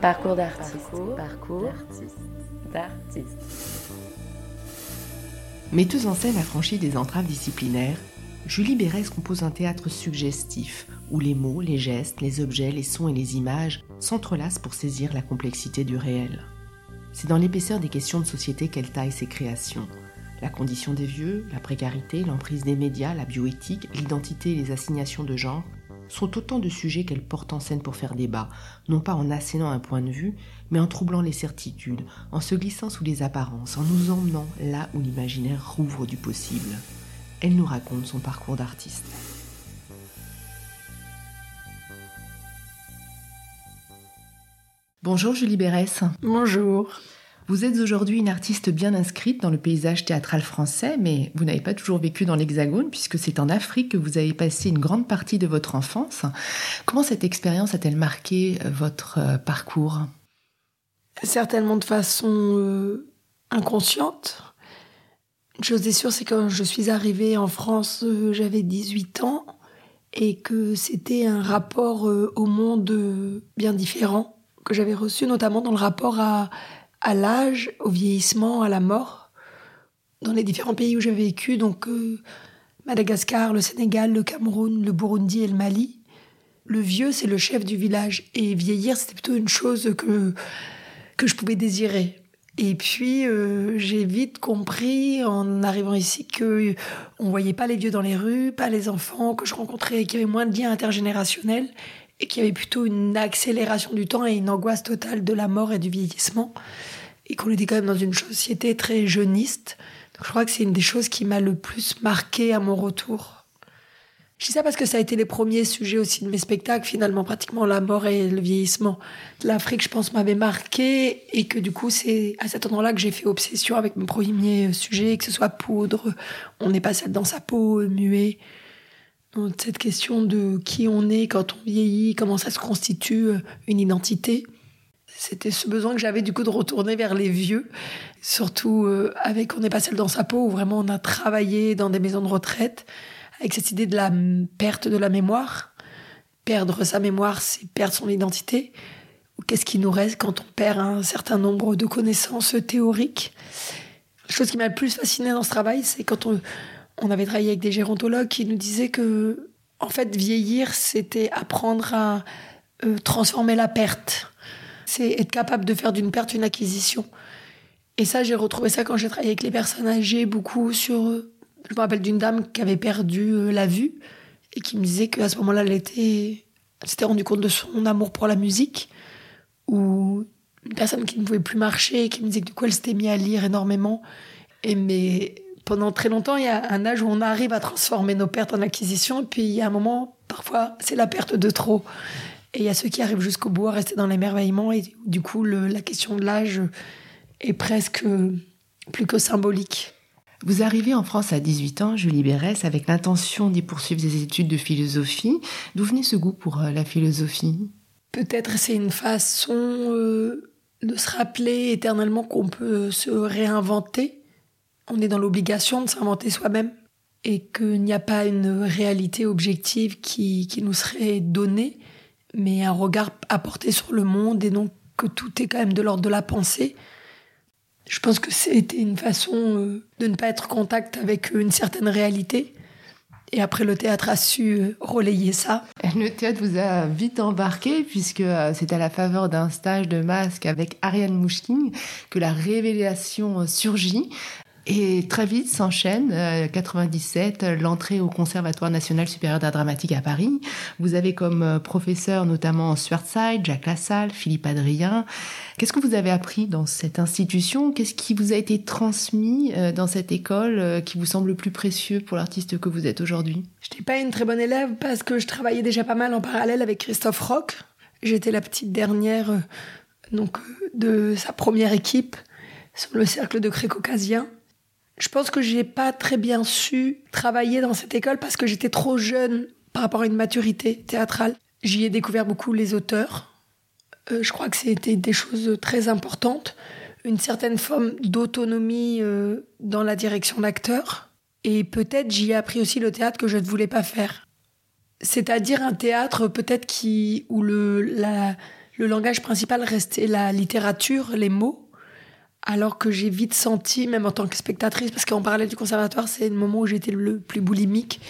Parcours d'artiste. Parcours, d'artiste. Metteuse en scène affranchie des entraves disciplinaires, Julie Bérès compose un théâtre suggestif où les mots, les gestes, les objets, les sons et les images s'entrelacent pour saisir la complexité du réel. C'est dans l'épaisseur des questions de société qu'elle taille ses créations. La condition des vieux, la précarité, l'emprise des médias, la bioéthique, l'identité et les assignations de genre sont autant de sujets qu'elle porte en scène pour faire débat, non pas en assénant un point de vue, mais en troublant les certitudes, en se glissant sous les apparences, en nous emmenant là où l'imaginaire rouvre du possible. Elle nous raconte son parcours d'artiste. Bonjour Julie Bérès. Bonjour. Vous êtes aujourd'hui une artiste bien inscrite dans le paysage théâtral français, mais vous n'avez pas toujours vécu dans l'Hexagone, puisque c'est en Afrique que vous avez passé une grande partie de votre enfance. Comment cette expérience a-t-elle marqué euh, votre euh, parcours? Certainement de façon euh, inconsciente. Une chose est sûre, c'est que quand je suis arrivée en France, j'avais 18 ans et que c'était un rapport au monde bien différent que j'avais reçu, notamment dans le rapport à à l'âge, au vieillissement, à la mort, dans les différents pays où j'ai vécu, donc euh, Madagascar, le Sénégal, le Cameroun, le Burundi et le Mali. Le vieux, c'est le chef du village, et vieillir, c'était plutôt une chose que, que je pouvais désirer. Et puis euh, j'ai vite compris en arrivant ici que on voyait pas les vieux dans les rues, pas les enfants que je rencontrais, qu'il y avait moins de liens intergénérationnels et qu'il y avait plutôt une accélération du temps et une angoisse totale de la mort et du vieillissement et qu'on était quand même dans une société très jeuniste. Donc je crois que c'est une des choses qui m'a le plus marqué à mon retour. Je dis ça parce que ça a été les premiers sujets aussi de mes spectacles, finalement, pratiquement la mort et le vieillissement. L'Afrique, je pense, m'avait marqué et que du coup, c'est à cet endroit-là que j'ai fait obsession avec mon premier sujet, que ce soit poudre, on n'est pas seul dans sa peau, muet. Cette question de qui on est quand on vieillit, comment ça se constitue une identité. C'était ce besoin que j'avais du coup de retourner vers les vieux, surtout euh, avec On n'est pas seul dans sa peau, où vraiment on a travaillé dans des maisons de retraite, avec cette idée de la perte de la mémoire. Perdre sa mémoire, c'est perdre son identité. Qu'est-ce qui nous reste quand on perd un certain nombre de connaissances théoriques? La chose qui m'a le plus fasciné dans ce travail, c'est quand on, on avait travaillé avec des gérontologues qui nous disaient que, en fait, vieillir, c'était apprendre à euh, transformer la perte c'est être capable de faire d'une perte une acquisition. Et ça, j'ai retrouvé ça quand j'ai travaillé avec les personnes âgées, beaucoup sur. Je me rappelle d'une dame qui avait perdu euh, la vue et qui me disait qu'à ce moment-là, elle était, s'était rendue compte de son amour pour la musique. Ou une personne qui ne pouvait plus marcher et qui me disait que du coup, elle s'était mise à lire énormément. Et mais pendant très longtemps, il y a un âge où on arrive à transformer nos pertes en acquisitions. Puis, il y a un moment, parfois, c'est la perte de trop. Et il y a ceux qui arrivent jusqu'au bout à rester dans l'émerveillement. Et du coup, la question de l'âge est presque plus que symbolique. Vous arrivez en France à 18 ans, Julie Bérès, avec l'intention d'y poursuivre des études de philosophie. D'où venait ce goût pour euh, la philosophie? Peut-être c'est une façon euh, de se rappeler éternellement qu'on peut se réinventer. On est dans l'obligation de s'inventer soi-même et qu'il n'y a pas une réalité objective qui, nous serait donnée mais un regard apporté sur le monde et donc que tout est quand même de l'ordre de la pensée. Je pense que c'était une façon euh, de ne pas être en contact avec une certaine réalité. Et après, le théâtre a su euh, relayer ça. Le théâtre vous a vite embarqué, puisque euh, c'est à la faveur d'un stage de masque avec Ariane Mouchkine que la révélation surgit. Et très vite s'enchaîne, 97, euh, l'entrée au Conservatoire national supérieur d'art dramatique à Paris. Vous avez comme euh, professeur notamment Swartzide, Jacques Lassalle, Philippe Adrien. Qu'est-ce que vous avez appris dans cette institution? Qu'est-ce qui vous a été transmis euh, dans cette école qui vous semble le plus précieux pour l'artiste que vous êtes aujourd'hui? Je n'étais pas une très bonne élève parce que je travaillais déjà pas mal en parallèle avec Christophe Roch. J'étais la petite dernière donc, de sa première équipe sur le cercle de Cré caucasien. Je pense que j'ai pas très bien su travailler dans cette école parce que j'étais trop jeune par rapport à une maturité théâtrale. J'y ai découvert beaucoup les auteurs. Euh, je crois que c'était des choses très importantes. Une certaine forme d'autonomie euh, dans la direction d'acteur. Et peut-être j'y ai appris aussi le théâtre que je ne voulais pas faire. C'est-à-dire un théâtre peut-être qui où le, la, le langage principal restait la littérature, les mots, alors que j'ai vite senti, même en tant que spectatrice, parce qu'en parallèle du conservatoire, c'est le moment où j'étais le plus boulimique,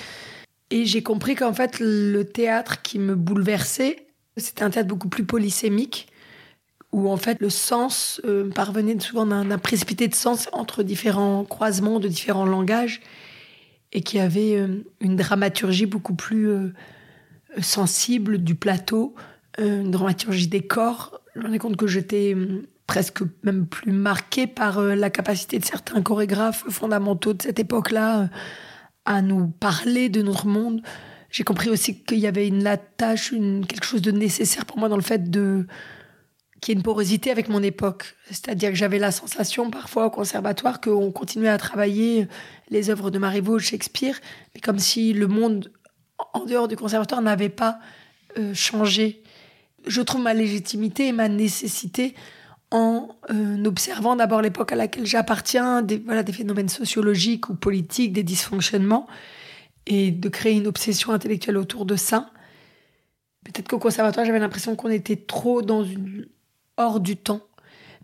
et j'ai compris qu'en fait, le théâtre qui me bouleversait, c'était un théâtre beaucoup plus polysémique, où en fait le sens euh, parvenait souvent d'un précipité de sens entre différents croisements de différents langages, et qui avait euh, une dramaturgie beaucoup plus euh, sensible du plateau, une dramaturgie des corps. Je me rendais compte que j'étais presque même plus marquée par la capacité de certains chorégraphes fondamentaux de cette époque-là à nous parler de notre monde. J'ai compris aussi qu'il y avait une une, quelque chose de nécessaire pour moi dans le fait de qu'il y ait une porosité avec mon époque. C'est-à-dire que j'avais la sensation parfois au conservatoire qu'on continuait à travailler les œuvres de Marivaux, Shakespeare, mais comme si le monde en dehors du conservatoire n'avait pas euh, changé. Je trouve ma légitimité et ma nécessité en euh, observant d'abord l'époque à laquelle j'appartiens, des, voilà, des phénomènes sociologiques ou politiques, des dysfonctionnements, et de créer une obsession intellectuelle autour de ça. Peut-être qu'au conservatoire, j'avais l'impression qu'on était trop dans hors du temps.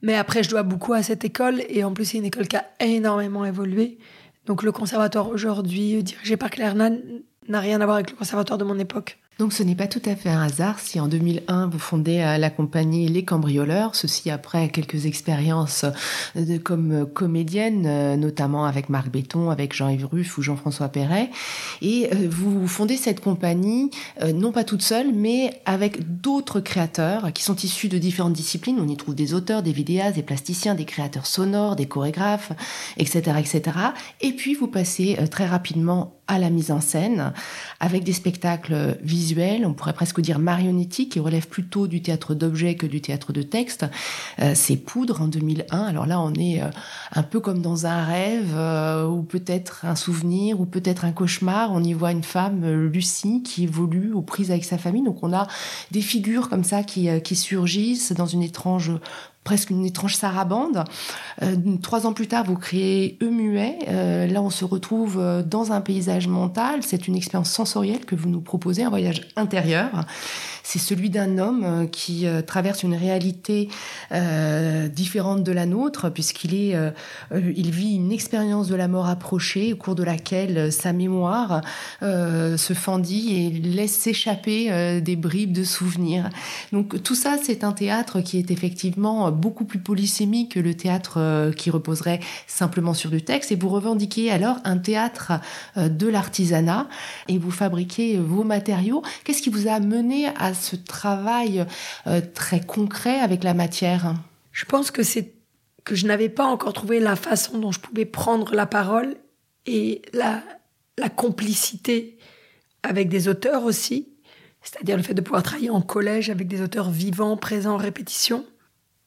Mais après, je dois beaucoup à cette école, et en plus, c'est une école qui a énormément évolué. Donc le conservatoire aujourd'hui, dirigé par Claire n'a rien à voir avec le conservatoire de mon époque. Donc ce n'est pas tout à fait un hasard si en 2001 vous fondez euh, la compagnie Les Cambrioleurs, ceci après quelques expériences euh, comme euh, comédienne, notamment avec Marc Béton, avec Jean-Yves Ruff ou Jean-François Perret. Et vous fondez cette compagnie, non pas toute seule, mais avec d'autres créateurs qui sont issus de différentes disciplines. On y trouve des auteurs, des vidéastes, des plasticiens, des créateurs sonores, des chorégraphes, etc. etc. Et puis vous passez très rapidement à la mise en scène avec des spectacles visuels, on pourrait presque dire marionnettiques, qui relèvent plutôt du théâtre d'objets que du théâtre de texte. Euh, c'est Poudre en 2001. Alors là, on est euh, un peu comme dans un rêve euh, ou peut-être un souvenir ou peut-être un cauchemar. On y voit une femme, Lucie, qui évolue aux prises avec sa famille. Donc on a des figures comme ça qui, qui surgissent dans une étrange presque une étrange sarabande. Euh, trois ans plus tard, vous créez Eumuet. Euh, là, on se retrouve euh, dans un paysage mental. C'est une expérience sensorielle que vous nous proposez, un voyage intérieur c'est celui d'un homme euh, qui euh, traverse une réalité euh, différente de la nôtre, puisqu'il est, il vit une expérience de la mort approchée, au cours de laquelle sa mémoire se fendit et laisse s'échapper des bribes de souvenirs. Donc tout ça, c'est un théâtre qui est effectivement beaucoup plus polysémique que le théâtre qui reposerait simplement sur du texte. Et vous revendiquez alors un théâtre de l'artisanat et vous fabriquez vos matériaux. Qu'est-ce qui vous a mené à ce travail euh, très concret avec la matière. Je pense que c'est que je n'avais pas encore trouvé la façon dont je pouvais prendre la parole et la, la complicité avec des auteurs aussi, c'est-à-dire le fait de pouvoir travailler en collège avec des auteurs vivants, présents en répétition,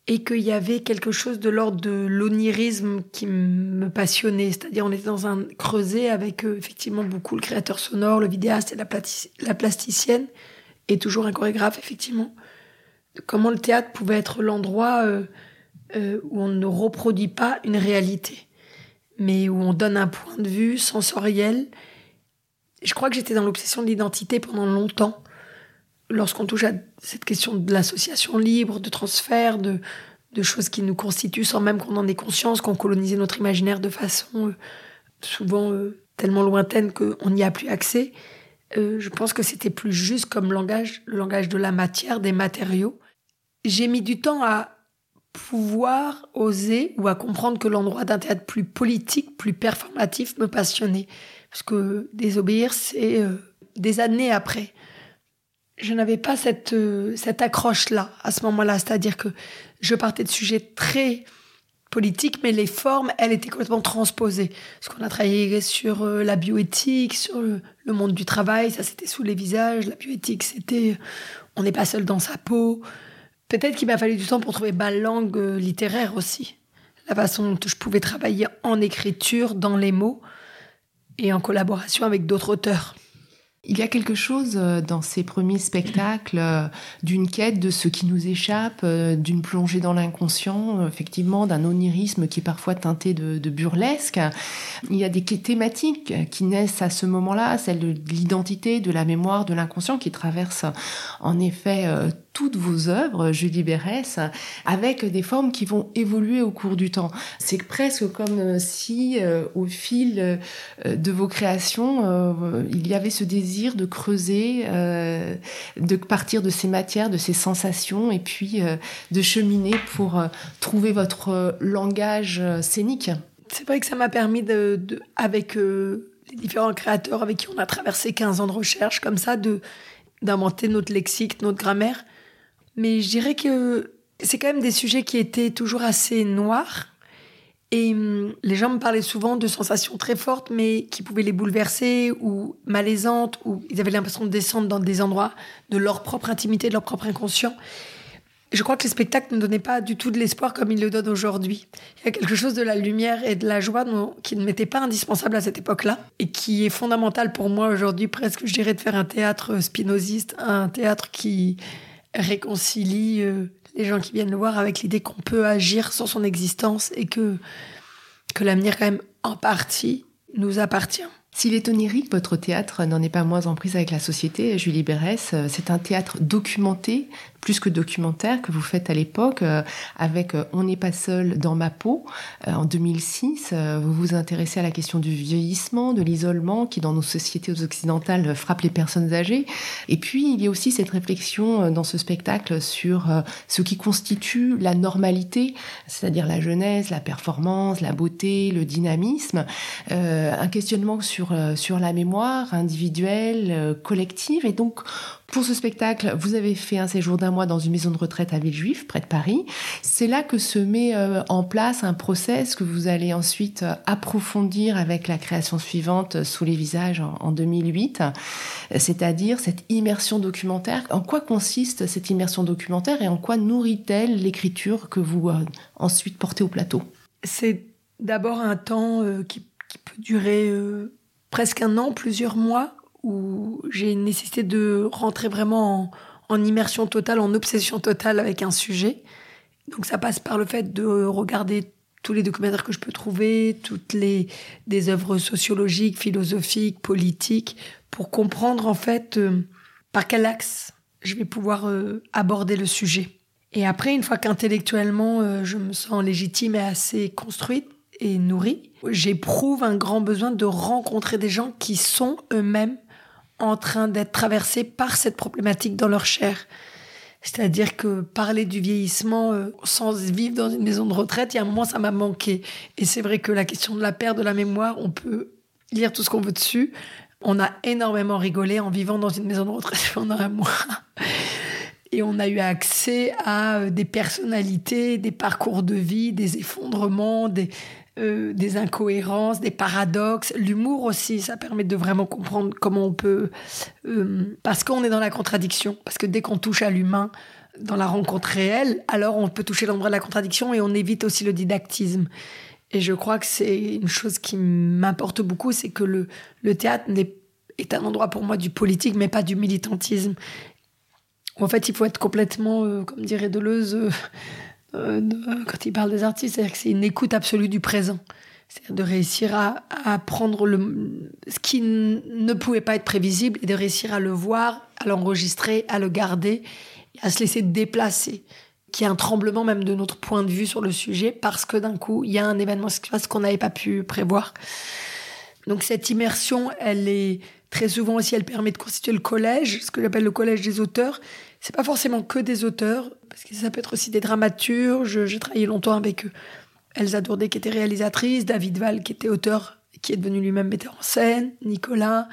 et qu'il y avait quelque chose de l'ordre de l'onirisme qui me passionnait, c'est-à-dire on était dans un creuset avec euh, effectivement beaucoup le créateur sonore, le vidéaste et la plasticienne, et toujours un chorégraphe, effectivement. Comment le théâtre pouvait être l'endroit euh, euh, où on ne reproduit pas une réalité, mais où on donne un point de vue sensoriel. Je crois que j'étais dans l'obsession de l'identité pendant longtemps. Lorsqu'on touche à cette question de l'association libre, de transfert, de, choses qui nous constituent sans même qu'on en ait conscience, qu'on colonisait notre imaginaire de façon euh, souvent tellement lointaine qu'on n'y a plus accès. Euh, je pense que c'était plus juste comme langage, le langage de la matière, des matériaux. J'ai mis du temps à pouvoir oser ou à comprendre que l'endroit d'un théâtre plus politique, plus performatif me passionnait. Parce que désobéir, c'est euh, des années après. Je n'avais pas cette, euh, cette accroche-là à ce moment-là. C'est-à-dire que je partais de sujets très politique, mais les formes, elles étaient complètement transposées. Parce qu'on a travaillé sur euh, la bioéthique, sur le, monde du travail, ça c'était sous les visages. La bioéthique, c'était on n'est pas seul dans sa peau. Peut-être qu'il m'a fallu du temps pour trouver ma langue euh, littéraire aussi. La façon dont je pouvais travailler en écriture, dans les mots, et en collaboration avec d'autres auteurs. Il y a quelque chose euh, dans ces premiers spectacles euh, d'une quête de ce qui nous échappe, euh, d'une plongée dans l'inconscient, effectivement, d'un onirisme qui est parfois teinté de, burlesque. Il y a des thématiques qui naissent à ce moment-là, celle de l'identité, de la mémoire, de l'inconscient, qui traversent en effet toutes vos œuvres, Julie Bérès, avec des formes qui vont évoluer au cours du temps. C'est presque comme euh, si, euh, au fil euh, de vos créations, il y avait ce désir de creuser, de partir de ces matières, de ces sensations, et puis de cheminer pour trouver votre langage scénique. C'est vrai que ça m'a permis, de, avec les différents créateurs avec qui on a traversé 15 ans de recherche, comme ça, de d'inventer notre lexique, notre grammaire, mais je dirais que c'est quand même des sujets qui étaient toujours assez noirs. Et hum, les gens me parlaient souvent de sensations très fortes, mais qui pouvaient les bouleverser ou malaisantes, ou ils avaient l'impression de descendre dans des endroits de leur propre intimité, de leur propre inconscient. Je crois que les spectacles ne donnaient pas du tout de l'espoir comme ils le donnent aujourd'hui. Il y a quelque chose de la lumière et de la joie qui ne m'était pas indispensable à cette époque-là et qui est fondamental pour moi aujourd'hui, presque, je dirais, de faire un théâtre spinoziste, un théâtre qui réconcilie euh, les gens qui viennent le voir avec l'idée qu'on peut agir sans son existence et que, que l'avenir, quand même, en partie, nous appartient. S'il est onirique, votre théâtre n'en est pas moins en prise avec la société. Julie Bérès, euh, c'est un théâtre documenté, plus que documentaire, que vous faites à l'époque euh, avec euh, On n'est pas seul dans ma peau. En 2006, vous vous intéressez à la question du vieillissement, de l'isolement qui, dans nos sociétés occidentales, frappe les personnes âgées. Et puis, il y a aussi cette réflexion dans ce spectacle sur ce qui constitue la normalité, c'est-à-dire la jeunesse, la performance, la beauté, le dynamisme. Un questionnement sur euh, sur, la mémoire individuelle, euh, collective. Et donc, pour ce spectacle, vous avez fait un séjour d'un mois dans une maison de retraite à Villejuif, près de Paris. C'est là que se met euh, en place un process que vous allez ensuite approfondir avec la création suivante, Sous les visages, en 2008, c'est-à-dire cette immersion documentaire. En quoi consiste cette immersion documentaire et en quoi nourrit-elle l'écriture que vous ensuite portez au plateau? C'est d'abord un temps qui, peut durer presque un an, plusieurs mois, où j'ai nécessité de rentrer vraiment en, immersion totale, en obsession totale avec un sujet. Donc ça passe par le fait de regarder tous les documentaires que je peux trouver, toutes les des œuvres sociologiques, philosophiques, politiques, pour comprendre en fait euh, par quel axe je vais pouvoir euh, aborder le sujet. Et après, une fois qu'intellectuellement euh, je me sens légitime et assez construite, et nourrie, j'éprouve un grand besoin de rencontrer des gens qui sont eux-mêmes en train d'être traversés par cette problématique dans leur chair. C'est-à-dire que parler du vieillissement euh, sans vivre dans une maison de retraite, il y a un moment, ça m'a manqué. Et c'est vrai que la question de la perte de la mémoire, on peut lire tout ce qu'on veut dessus. On a énormément rigolé en vivant dans une maison de retraite pendant un mois. Et on a eu accès à euh, des personnalités, des parcours de vie, des effondrements, des, euh, des incohérences, des paradoxes, l'humour aussi, ça permet de vraiment comprendre comment on peut... Euh, parce qu'on est dans la contradiction, parce que dès qu'on touche à l'humain, dans la rencontre réelle, alors on peut toucher l'endroit de la contradiction et on évite aussi le didactisme. Et je crois que c'est une chose qui m'importe beaucoup, c'est que le, le théâtre est un endroit pour moi du politique, mais pas du militantisme. En fait, il faut être complètement, euh, comme dirait Deleuze, quand il parle des artistes, c'est-à-dire que c'est une écoute absolue du présent. C'est-à-dire de réussir à, prendre le, ce qui ne pouvait pas être prévisible et de réussir à le voir, à l'enregistrer, à le garder, à se laisser déplacer. Qu'il y a un tremblement même de notre point de vue sur le sujet parce que d'un coup, il y a un événement qui se passe qu'on n'avait pas pu prévoir. Donc cette immersion, elle est très souvent aussi, elle permet de constituer le collège, ce que j'appelle le collège des auteurs. C'est pas forcément que des auteurs, parce que ça peut être aussi des dramaturges. J'ai travaillé longtemps avec Elsa Dourdet qui était réalisatrice, David Val qui était auteur, qui est devenu lui-même metteur en scène, Nicolas.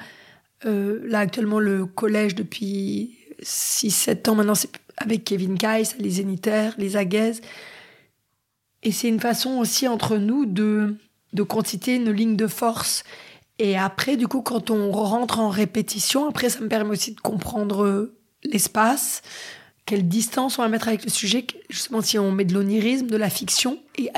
Euh, là actuellement le collège depuis 6-7 ans maintenant, c'est avec Kevin Kais, les Zénitaires, les Aguaises. Et c'est une façon aussi entre nous de, de constituer une ligne de force. Et après, du coup, quand on rentre en répétition, après, ça me permet aussi de comprendre l'espace, quelle distance on va mettre avec le sujet, justement si on met de l'onirisme, de la fiction, et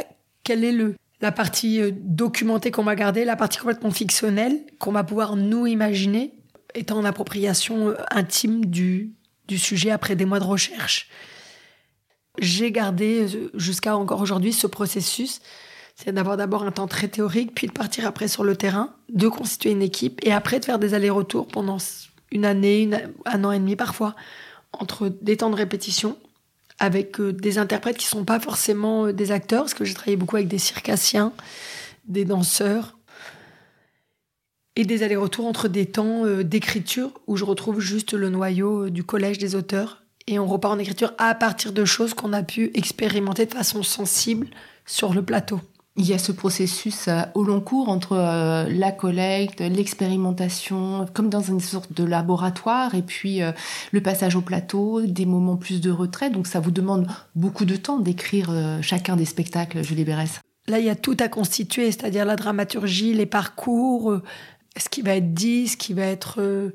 quelle est le, la partie euh, documentée qu'on va garder, la partie complètement fictionnelle qu'on va pouvoir nous imaginer, étant en appropriation euh, intime du, du sujet après des mois de recherche. J'ai gardé euh, jusqu'à encore aujourd'hui ce processus, c'est d'avoir d'abord un temps très théorique, puis de partir après sur le terrain, de constituer une équipe, et après de faire des allers-retours pendant une année, un an et demi parfois, entre des temps de répétition avec euh, des interprètes qui sont pas forcément euh, des acteurs, parce que j'ai travaillé beaucoup avec des circassiens, des danseurs, et des allers-retours entre des temps euh, d'écriture où je retrouve juste le noyau du collège des auteurs, et on repart en écriture à partir de choses qu'on a pu expérimenter de façon sensible sur le plateau. Il y a ce processus euh, au long cours entre euh, la collecte, l'expérimentation, comme dans une sorte de laboratoire, et puis euh, le passage au plateau, des moments plus de retrait. Donc ça vous demande beaucoup de temps d'écrire chacun des spectacles, Julie Bérès. Là, il y a tout à constituer, c'est-à-dire la dramaturgie, les parcours, ce qui va être dit, ce qui va être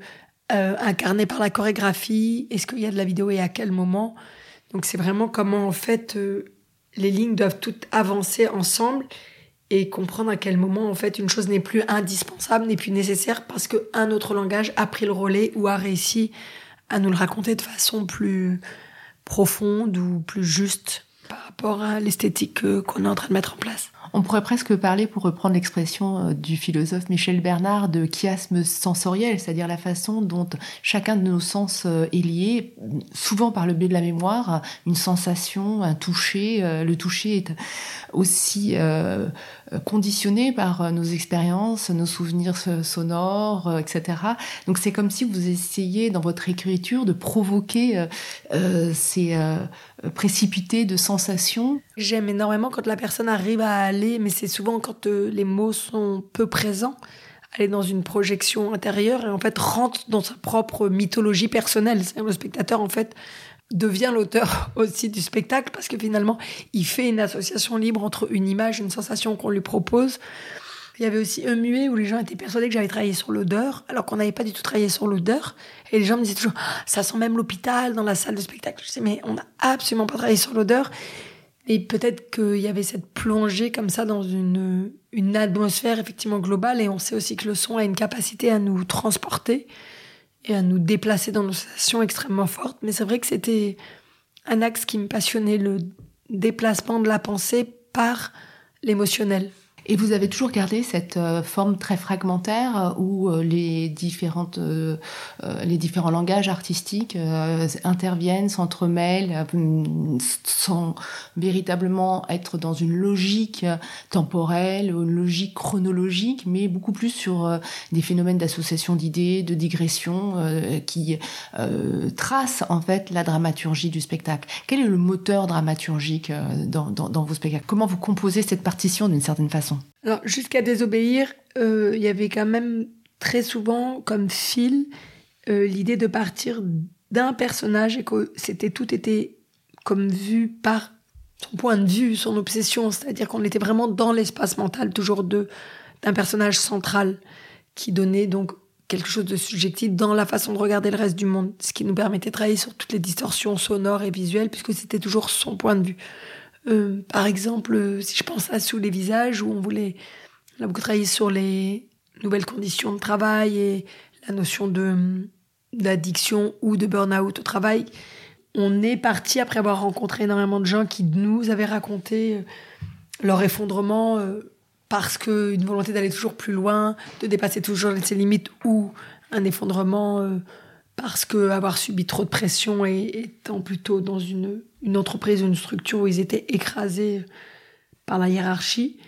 incarné par la chorégraphie, est-ce qu'il y a de la vidéo et à quel moment? Donc c'est vraiment comment en fait les lignes doivent toutes avancer ensemble et comprendre à quel moment en fait une chose n'est plus indispensable, n'est plus nécessaire parce qu'un autre langage a pris le relais ou a réussi à nous le raconter de façon plus profonde ou plus juste par rapport à l'esthétique qu'on est en train de mettre en place. On pourrait presque parler, pour reprendre l'expression euh, du philosophe Michel Bernard, de chiasme sensoriel, c'est-à-dire la façon dont chacun de nos sens euh, est lié, souvent par le biais de la mémoire, une sensation, un toucher. Euh, le toucher est aussi conditionné par nos expériences, nos souvenirs sonores, etc. Donc c'est comme si vous essayiez dans votre écriture de provoquer ces précipités de sensations. J'aime énormément quand la personne arrive à aller, mais c'est souvent quand euh, les mots sont peu présents, aller dans une projection intérieure et en fait rentre dans sa propre mythologie personnelle. Le spectateur en fait devient l'auteur aussi du spectacle parce que finalement il fait une association libre entre une image, une sensation qu'on lui propose. Il y avait aussi un muet où les gens étaient persuadés que j'avais travaillé sur l'odeur, alors qu'on n'avait pas du tout travaillé sur l'odeur. Et les gens me disaient toujours, ah, ça sent même l'hôpital dans la salle de spectacle. Je disais, mais on n'a absolument pas travaillé sur l'odeur. Et peut-être qu'il y avait cette plongée comme ça dans une, une atmosphère effectivement globale. Et on sait aussi que le son a une capacité à nous transporter et à nous déplacer dans nos sensations extrêmement fortes. Mais c'est vrai que c'était un axe qui me passionnait, le déplacement de la pensée par l'émotionnel. Et vous avez toujours gardé cette euh, forme très fragmentaire euh, où euh, les différentes, les différents langages artistiques interviennent, s'entremêlent, sans véritablement être dans une logique temporelle, une logique chronologique, mais beaucoup plus sur des phénomènes d'association d'idées, de digression, qui tracent en fait la dramaturgie du spectacle. Quel est le moteur dramaturgique dans, dans, dans vos spectacles? Comment vous composez cette partition d'une certaine façon? Alors, jusqu'à désobéir, euh, il y avait quand même très souvent comme fil euh, l'idée de partir d'un personnage et que c'était tout était comme vu par son point de vue, son obsession, c'est-à-dire qu'on était vraiment dans l'espace mental toujours de d'un personnage central qui donnait donc quelque chose de subjectif dans la façon de regarder le reste du monde, ce qui nous permettait de travailler sur toutes les distorsions sonores et visuelles puisque c'était toujours son point de vue. Euh, par exemple, euh, si je pense à Sous les visages, où on voulait on a beaucoup sur les nouvelles conditions de travail et la notion d'addiction ou de burn-out au travail. On est parti après avoir rencontré énormément de gens qui nous avaient raconté euh, leur effondrement parce qu'une volonté d'aller toujours plus loin, de dépasser toujours ses limites ou un effondrement parce que avoir subi trop de pression et étant plutôt dans une, une entreprise, une structure où ils étaient écrasés par la hiérarchie,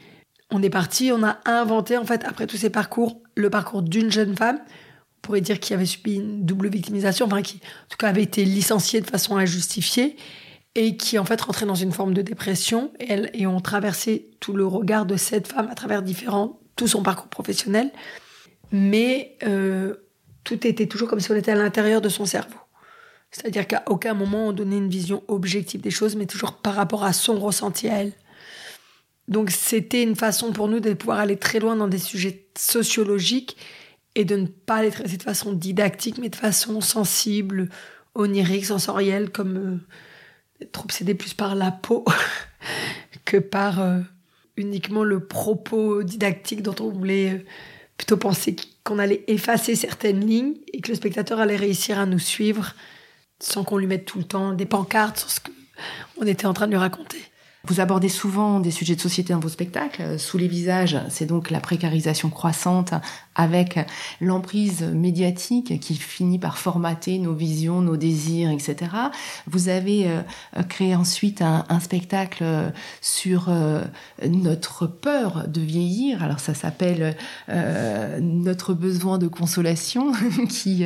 on est parti, on a inventé en fait après tous ces parcours le parcours d'une jeune femme. On pourrait dire qui avait subi une double victimisation, enfin qui en tout cas avait été licenciée de façon injustifiée et qui en fait rentrait dans une forme de dépression et, elle, et on traversait tout le regard de cette femme à travers différents tout son parcours professionnel. Mais euh, tout était toujours comme si on était à l'intérieur de son cerveau. C'est-à-dire qu'à aucun moment on donnait une vision objective des choses, mais toujours par rapport à son ressenti à elle. Donc c'était une façon pour nous de pouvoir aller très loin dans des sujets sociologiques et de ne pas les traiter de façon didactique, mais de façon sensible, onirique, sensorielle, comme euh, être obsédé plus par la peau que par euh, uniquement le propos didactique dont on voulait euh, plutôt penser qu'on allait effacer certaines lignes et que le spectateur allait réussir à nous suivre sans qu'on lui mette tout le temps des pancartes sur ce qu'on était en train de lui raconter. Vous abordez souvent des sujets de société dans vos spectacles. Sous les visages, c'est donc la précarisation croissante avec l'emprise médiatique qui finit par formater nos visions, nos désirs, etc. Vous avez euh, créé ensuite un, spectacle sur euh, notre peur de vieillir. Alors ça s'appelle euh, Notre besoin de consolation, qui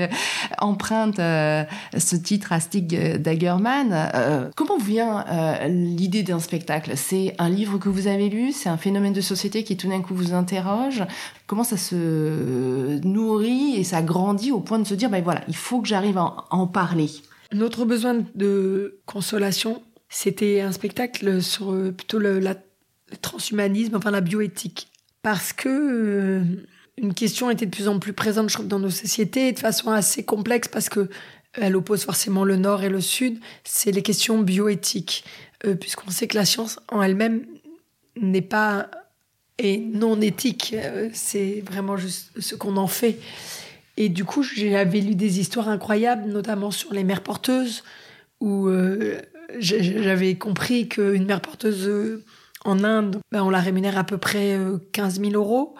emprunte ce titre à Stig Dagerman. comment vient l'idée d'un spectacle? C'est un livre que vous avez lu? C'est un phénomène de société qui tout d'un coup vous interroge? Comment ça se nourrit et ça grandit au point de se dire, ben voilà, il faut que j'arrive à en parler. Notre besoin de consolation, c'était un spectacle sur euh, plutôt le, transhumanisme, enfin la bioéthique. Parce que euh, une question était de plus en plus présente, je trouve, dans nos sociétés, de façon assez complexe, parce que elle oppose forcément le Nord et le Sud, c'est les questions bioéthiques. Euh, puisqu'on sait que la science en elle-même n'est pas et non éthique. Euh, c'est vraiment juste ce qu'on en fait. Et du coup, j'avais lu des histoires incroyables, notamment sur les mères porteuses, où euh, j'avais compris qu'une mère porteuse euh, en Inde, ben, on la rémunère à peu près 15 000 euros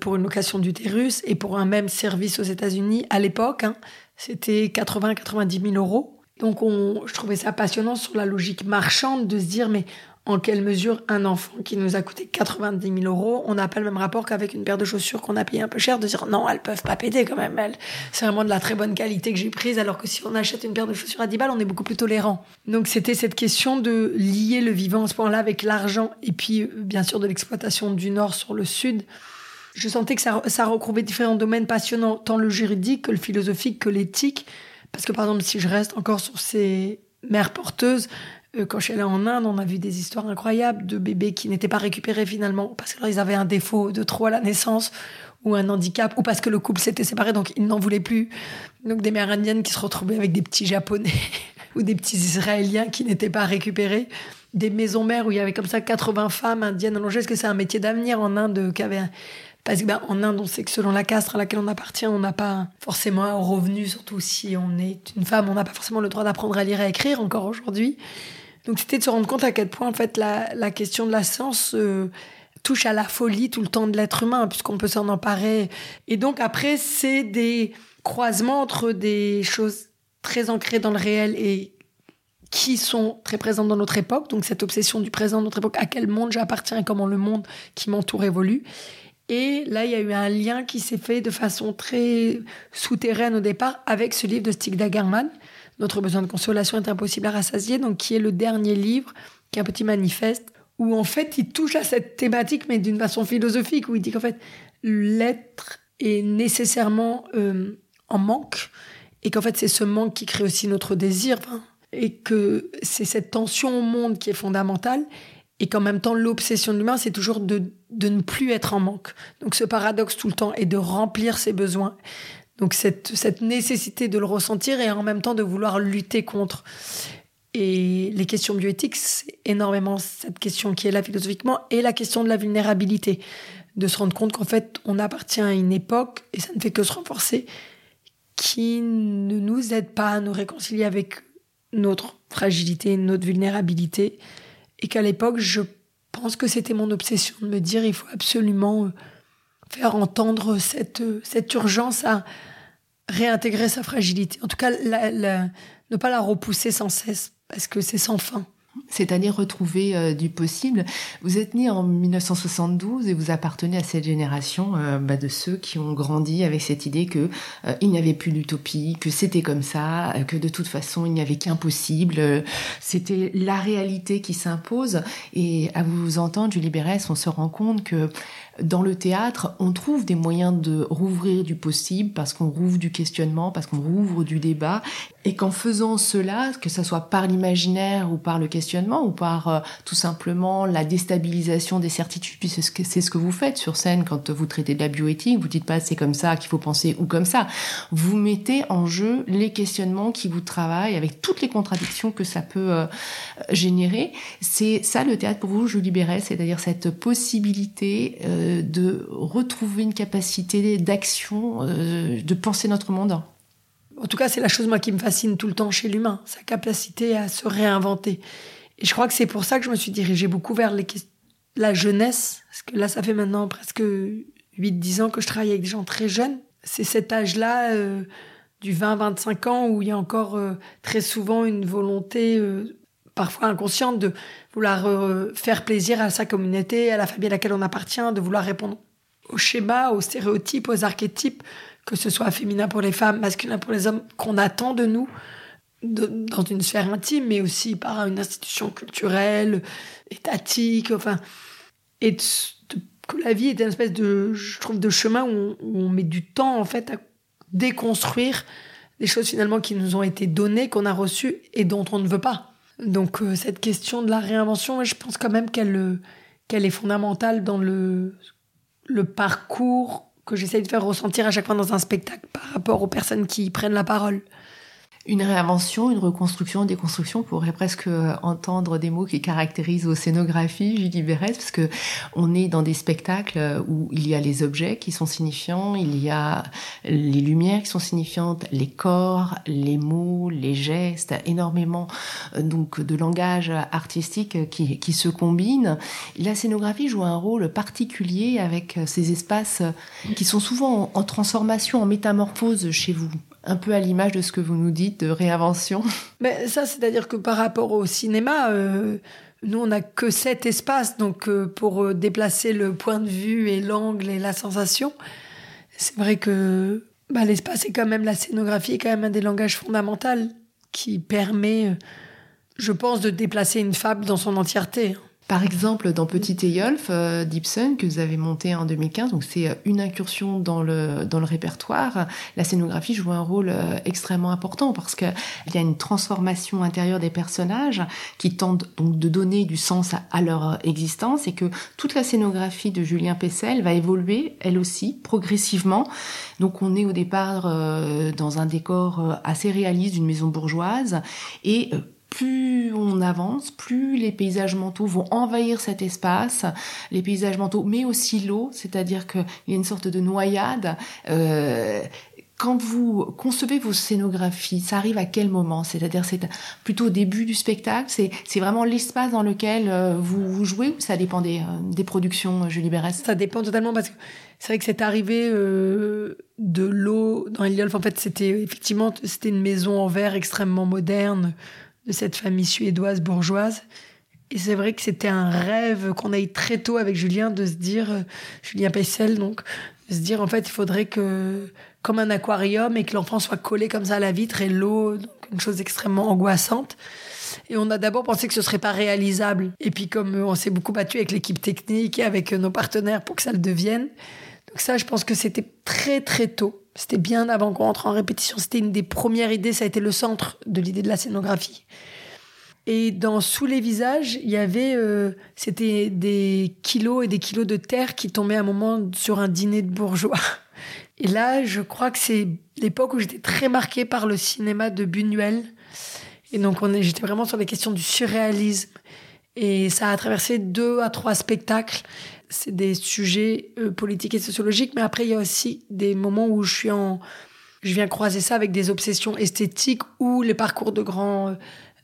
pour une location d'utérus, et pour un même service aux États-Unis, à l'époque, hein, c'était 80-90 000 euros. Donc on, je trouvais ça passionnant sur la logique marchande de se dire, mais en quelle mesure un enfant qui nous a coûté 90 000 euros, on n'a pas le même rapport qu'avec une paire de chaussures qu'on a payé un peu cher, de dire non, elles peuvent pas péter quand même, elles. C'est vraiment de la très bonne qualité que j'ai prise, alors que si on achète une paire de chaussures à 10 balles, on est beaucoup plus tolérant. Donc c'était cette question de lier le vivant à ce point-là avec l'argent, et puis euh, bien sûr de l'exploitation du Nord sur le Sud. Je sentais que ça, ça recouvrait différents domaines passionnants, tant le juridique que le philosophique que l'éthique. Parce que par exemple, si je reste encore sur ces mères porteuses, quand je suis allée en Inde, on a vu des histoires incroyables de bébés qui n'étaient pas récupérés finalement parce qu'ils avaient un défaut de trop à la naissance ou un handicap ou parce que le couple s'était séparé donc ils n'en voulaient plus. Donc des mères indiennes qui se retrouvaient avec des petits japonais ou des petits israéliens qui n'étaient pas récupérés. Des maisons mères où il y avait comme ça 80 femmes indiennes allongées. Est-ce que c'est un métier d'avenir en Inde qui avait Parce que ben, en Inde, on sait que selon la caste à laquelle on appartient, on n'a pas forcément un revenu, surtout si on est une femme, on n'a pas forcément le droit d'apprendre à lire et à écrire encore aujourd'hui. Donc c'était de se rendre compte à quel point en fait la, question de la science euh, touche à la folie tout le temps de l'être humain puisqu'on peut s'en emparer. Et donc après c'est des croisements entre des choses très ancrées dans le réel et qui sont très présentes dans notre époque, donc cette obsession du présent de notre époque, à quel monde j'appartiens et comment le monde qui m'entoure évolue. Et là, il y a eu un lien qui s'est fait de façon très souterraine au départ avec ce livre de Stig Dagerman, notre besoin de consolation est impossible à rassasier, donc qui est le dernier livre, qui est un petit manifeste, où en fait il touche à cette thématique, mais d'une façon philosophique, où il dit qu'en fait l'être est nécessairement euh, en manque, et qu'en fait c'est ce manque qui crée aussi notre désir, et que c'est cette tension au monde qui est fondamentale, et qu'en même temps l'obsession de l'humain c'est toujours de, de ne plus être en manque. Donc ce paradoxe tout le temps est de remplir ses besoins. Donc cette, nécessité de le ressentir et en même temps de vouloir lutter contre. Et les questions bioéthiques, c'est énormément cette question qui est là philosophiquement et la question de la vulnérabilité. De se rendre compte qu'en fait, on appartient à une époque, et ça ne fait que se renforcer, qui ne nous aide pas à nous réconcilier avec notre fragilité, notre vulnérabilité. Et qu'à l'époque, je pense que c'était mon obsession de me dire il faut absolument euh, faire entendre cette, cette urgence à réintégrer sa fragilité. En tout cas, ne pas la repousser sans cesse, parce que c'est sans fin c'est-à-dire retrouver euh, du possible. Vous êtes né en 1972 et vous appartenez à cette génération euh, bah, de ceux qui ont grandi avec cette idée que euh, il n'y avait plus d'utopie, que c'était comme ça, que de toute façon il n'y avait qu'un possible. C'était la réalité qui s'impose. Et à vous entendre, Julie Bérès, on se rend compte que dans le théâtre, on trouve des moyens de rouvrir du possible parce qu'on rouvre du questionnement, parce qu'on rouvre du débat, et qu'en faisant cela, que ce soit par l'imaginaire ou par le questionnement ou par euh, tout simplement la déstabilisation des certitudes, puisque c'est ce que vous faites sur scène quand vous traitez de la bioéthique, vous dites pas c'est comme ça qu'il faut penser ou comme ça, vous mettez en jeu les questionnements qui vous travaillent avec toutes les contradictions que ça peut euh, générer. C'est ça le théâtre pour vous, je libérais, c'est-à-dire cette possibilité euh, de retrouver une capacité d'action, euh, de penser notre monde En tout cas, c'est la chose moi qui me fascine tout le temps chez l'humain, sa capacité à se réinventer. Et je crois que c'est pour ça que je me suis dirigée beaucoup vers la jeunesse, parce que là, ça fait maintenant presque 8-10 ans que je travaille avec des gens très jeunes. C'est cet âge-là, du 20-25 ans, où il y a encore très souvent une volonté, parfois inconsciente, de vouloir faire plaisir à sa communauté, à la famille à laquelle on appartient, de vouloir répondre aux schémas, aux stéréotypes, aux archétypes, que ce soit féminin pour les femmes, masculin pour les hommes, qu'on attend de nous dans une sphère intime, mais aussi par une institution culturelle, étatique, enfin, et que la vie est une espèce de, je trouve, de chemin où on, met du temps en fait à déconstruire des choses finalement qui nous ont été données, qu'on a reçues et dont on ne veut pas. Donc euh, cette question de la réinvention, je pense quand même qu'elle qu'elle est fondamentale dans le parcours que j'essaie de faire ressentir à chaque fois dans un spectacle par rapport aux personnes qui prennent la parole une réinvention, une reconstruction, une déconstruction, on pourrait presque euh, entendre des mots qui caractérisent aux scénographies, Julie Bérez, parce que on est dans des spectacles où il y a les objets qui sont signifiants, il y a les lumières qui sont signifiantes, les corps, les mots, les gestes, énormément euh, donc de langage artistique qui, qui se combine. La scénographie joue un rôle particulier avec euh, ces espaces qui sont souvent en transformation, en métamorphose chez vous un peu à l'image de ce que vous nous dites de réinvention. Mais ça, c'est-à-dire que par rapport au cinéma, euh, nous, on n'a que cet espace, donc euh, pour euh, déplacer le point de vue et l'angle et la sensation, c'est vrai que bah, l'espace est quand même, la scénographie est quand même un des langages fondamentaux qui permet, je pense, de déplacer une fable dans son entièreté. Par exemple, dans Petit Eyolf euh, d'Ibsen, que vous avez monté en 2015, donc c'est euh, une incursion dans le, dans le répertoire, la scénographie joue un rôle euh, extrêmement important parce qu'il y a une transformation intérieure des personnages qui tentent donc de donner du sens à, leur existence et que toute la scénographie de Julien Pessel va évoluer, elle aussi, progressivement. Donc on est au départ dans un décor assez réaliste d'une maison bourgeoise et plus on avance, plus les paysages mentaux vont envahir cet espace, les paysages mentaux, mais aussi l'eau, c'est-à-dire qu'il y a une sorte de noyade. Euh, quand vous concevez vos scénographies, ça arrive à quel moment? C'est-à-dire c'est plutôt au début du spectacle? C'est vraiment l'espace dans lequel euh, vous, jouez ou ça dépend des, euh, productions, Julie Bérez Ça dépend totalement parce que c'est vrai que c'est arrivé de l'eau dans Eliolf. En fait, c'était effectivement c'était une maison en verre extrêmement moderne de cette famille suédoise bourgeoise. Et c'est vrai que c'était un rêve qu'on a très tôt avec Julien de se dire, euh, Julien Pessel, donc, de se dire en fait, il faudrait que, comme un aquarium, et que l'enfant soit collé comme ça à la vitre et l'eau, une chose extrêmement angoissante. Et on a d'abord pensé que ce serait pas réalisable. Et puis comme euh, on s'est beaucoup battu avec l'équipe technique et avec euh, nos partenaires pour que ça le devienne. Donc ça, je pense que c'était très très tôt. C'était bien avant qu'on entre en répétition. C'était une des premières idées. Ça a été le centre de l'idée de la scénographie. Et dans Sous les visages, il y avait, euh, c'était des kilos et des kilos de terre qui tombaient à un moment sur un dîner de bourgeois. Et là, je crois que c'est l'époque où j'étais très marquée par le cinéma de Buñuel. Et donc, on j'étais vraiment sur les questions du surréalisme. Et ça a traversé deux à trois spectacles c'est des sujets euh, politiques et sociologiques, mais après, il y a aussi des moments où je suis en, je viens croiser ça avec des obsessions esthétiques ou les parcours de grands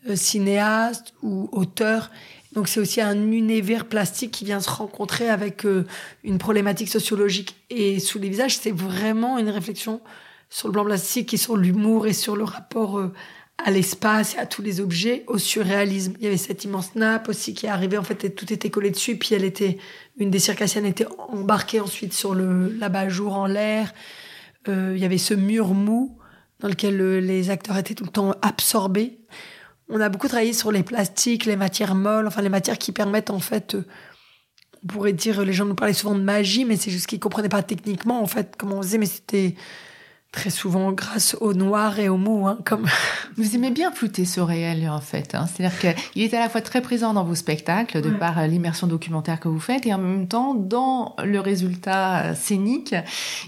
euh, cinéastes ou auteurs. Donc c'est aussi un univers plastique qui vient se rencontrer avec euh, une problématique sociologique. Et sous les visages, c'est vraiment une réflexion sur le blanc plastique et sur l'humour et sur le rapport à l'espace et à tous les objets, au surréalisme. Il y avait cette immense nappe aussi qui est arrivée, en fait, et tout était collé dessus, puis elle était, une des circassiennes était embarquée ensuite sur le l'abat-jour en l'air. Euh, il y avait ce mur mou dans lequel les acteurs étaient tout le temps absorbés. On a beaucoup travaillé sur les plastiques, les matières molles, enfin les matières qui permettent en fait, euh, on pourrait dire, les gens nous parlaient souvent de magie, mais c'est juste qu'ils comprenaient pas techniquement en fait comment on faisait, mais c'était très souvent grâce au noir et au mou. Hein, comme... Vous aimez bien flouter ce réel, en fait. Hein. C'est-à-dire qu'il est à la fois très présent dans vos spectacles, de par euh, l'immersion documentaire que vous faites, et en même temps, dans le résultat euh, scénique,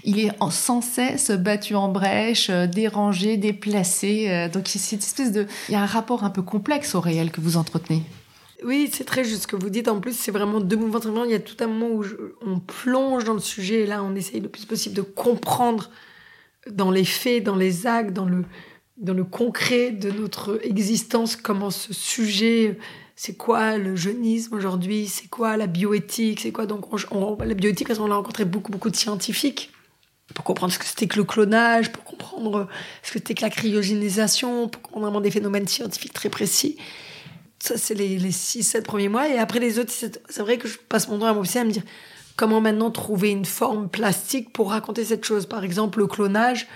il est sans cesse battu en brèche, euh, dérangé, déplacé. Donc, c'est une espèce de... Il y a un rapport un peu complexe au réel que vous entretenez. Oui, c'est très juste ce que vous dites. En plus, c'est vraiment deux mouvements. Il y a tout un moment où on plonge dans le sujet et là, on essaye le plus possible de comprendre dans les faits, dans les actes, dans le, dans le concret de notre existence, comment ce sujet, c'est quoi le jeunisme aujourd'hui, c'est quoi la bioéthique, c'est quoi donc la bioéthique parce qu'on a rencontré beaucoup beaucoup de scientifiques pour comprendre ce que c'était que le clonage, pour comprendre ce que c'était que la cryogénisation, pour comprendre vraiment des phénomènes scientifiques très précis. Ça, c'est les, les 6-7 premiers mois. Et après les autres, c'est vrai que je passe mon temps à m'observer, à me dire comment maintenant trouver une forme plastique pour raconter cette chose? Par exemple, le clonage.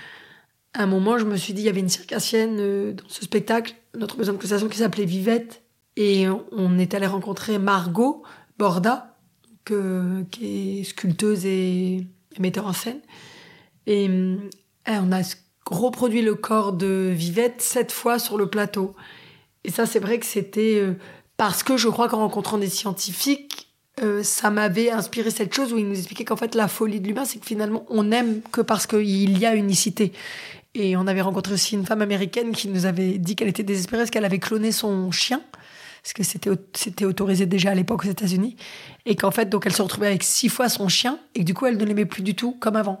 À un moment, je me suis dit, il y avait une circassienne euh, dans ce spectacle, notre maison de constatation, qui s'appelait Vivette. Et on est allé rencontrer Margot Borda, que, qui est sculpteuse et metteur en scène. Et eh, on a reproduit le corps de Vivette sept fois sur le plateau. Et ça, c'est vrai que c'était euh, parce que je crois qu'en rencontrant des scientifiques, euh, ça m'avait inspiré cette chose où ils nous expliquaient qu'en fait, la folie de l'humain, c'est que finalement, on n'aime que parce qu'il y a unicité. Et on avait rencontré aussi une femme américaine qui nous avait dit qu'elle était désespérée parce qu'elle avait cloné son chien parce que c'était c'était autorisé déjà à l'époque aux États-Unis et qu'en fait donc elle se retrouvait avec six fois son chien et que du coup elle ne l'aimait plus du tout comme avant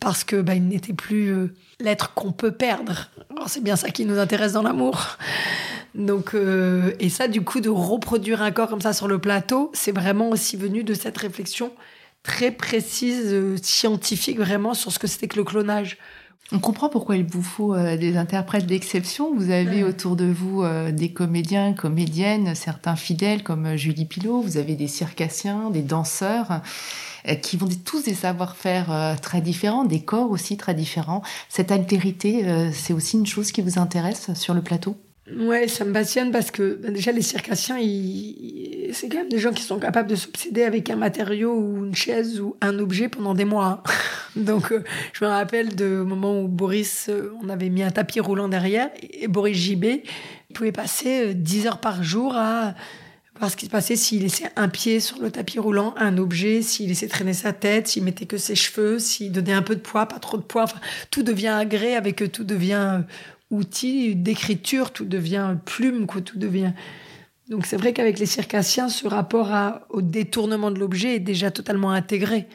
parce que bah, il n'était plus euh, l'être qu'on peut perdre. C'est bien ça qui nous intéresse dans l'amour. Donc euh, et ça du coup de reproduire un corps comme ça sur le plateau, c'est vraiment aussi venu de cette réflexion très précise euh, scientifique vraiment sur ce que c'était que le clonage. On comprend pourquoi il vous faut des interprètes d'exception. Vous avez autour de vous des comédiens, comédiennes, certains fidèles comme Julie Pilot, vous avez des circassiens, des danseurs. Euh, qui vont tous des savoir-faire euh, très différents, des corps aussi très différents. Cette altérité, euh, c'est aussi une chose qui vous intéresse sur le plateau? Ouais, ça me passionne parce que bah, déjà les circassiens, c'est quand même des gens qui sont capables de s'obséder avec un matériau ou une chaise ou un objet pendant des mois. Hein. Donc je me rappelle de moment où Boris, on avait mis un tapis roulant derrière et Boris JB, il pouvait passer 10 heures par jour à voir ce qui se passait s'il laissait un pied sur le tapis roulant, un objet, s'il laissait traîner sa tête, s'il mettait que ses cheveux, s'il donnait un peu de poids, pas trop de poids. Enfin, tout devient agré avec tout devient outil d'écriture, tout devient plume, quoi, tout devient. Donc c'est vrai qu'avec les circassiens, ce rapport au détournement de l'objet est déjà totalement intégré.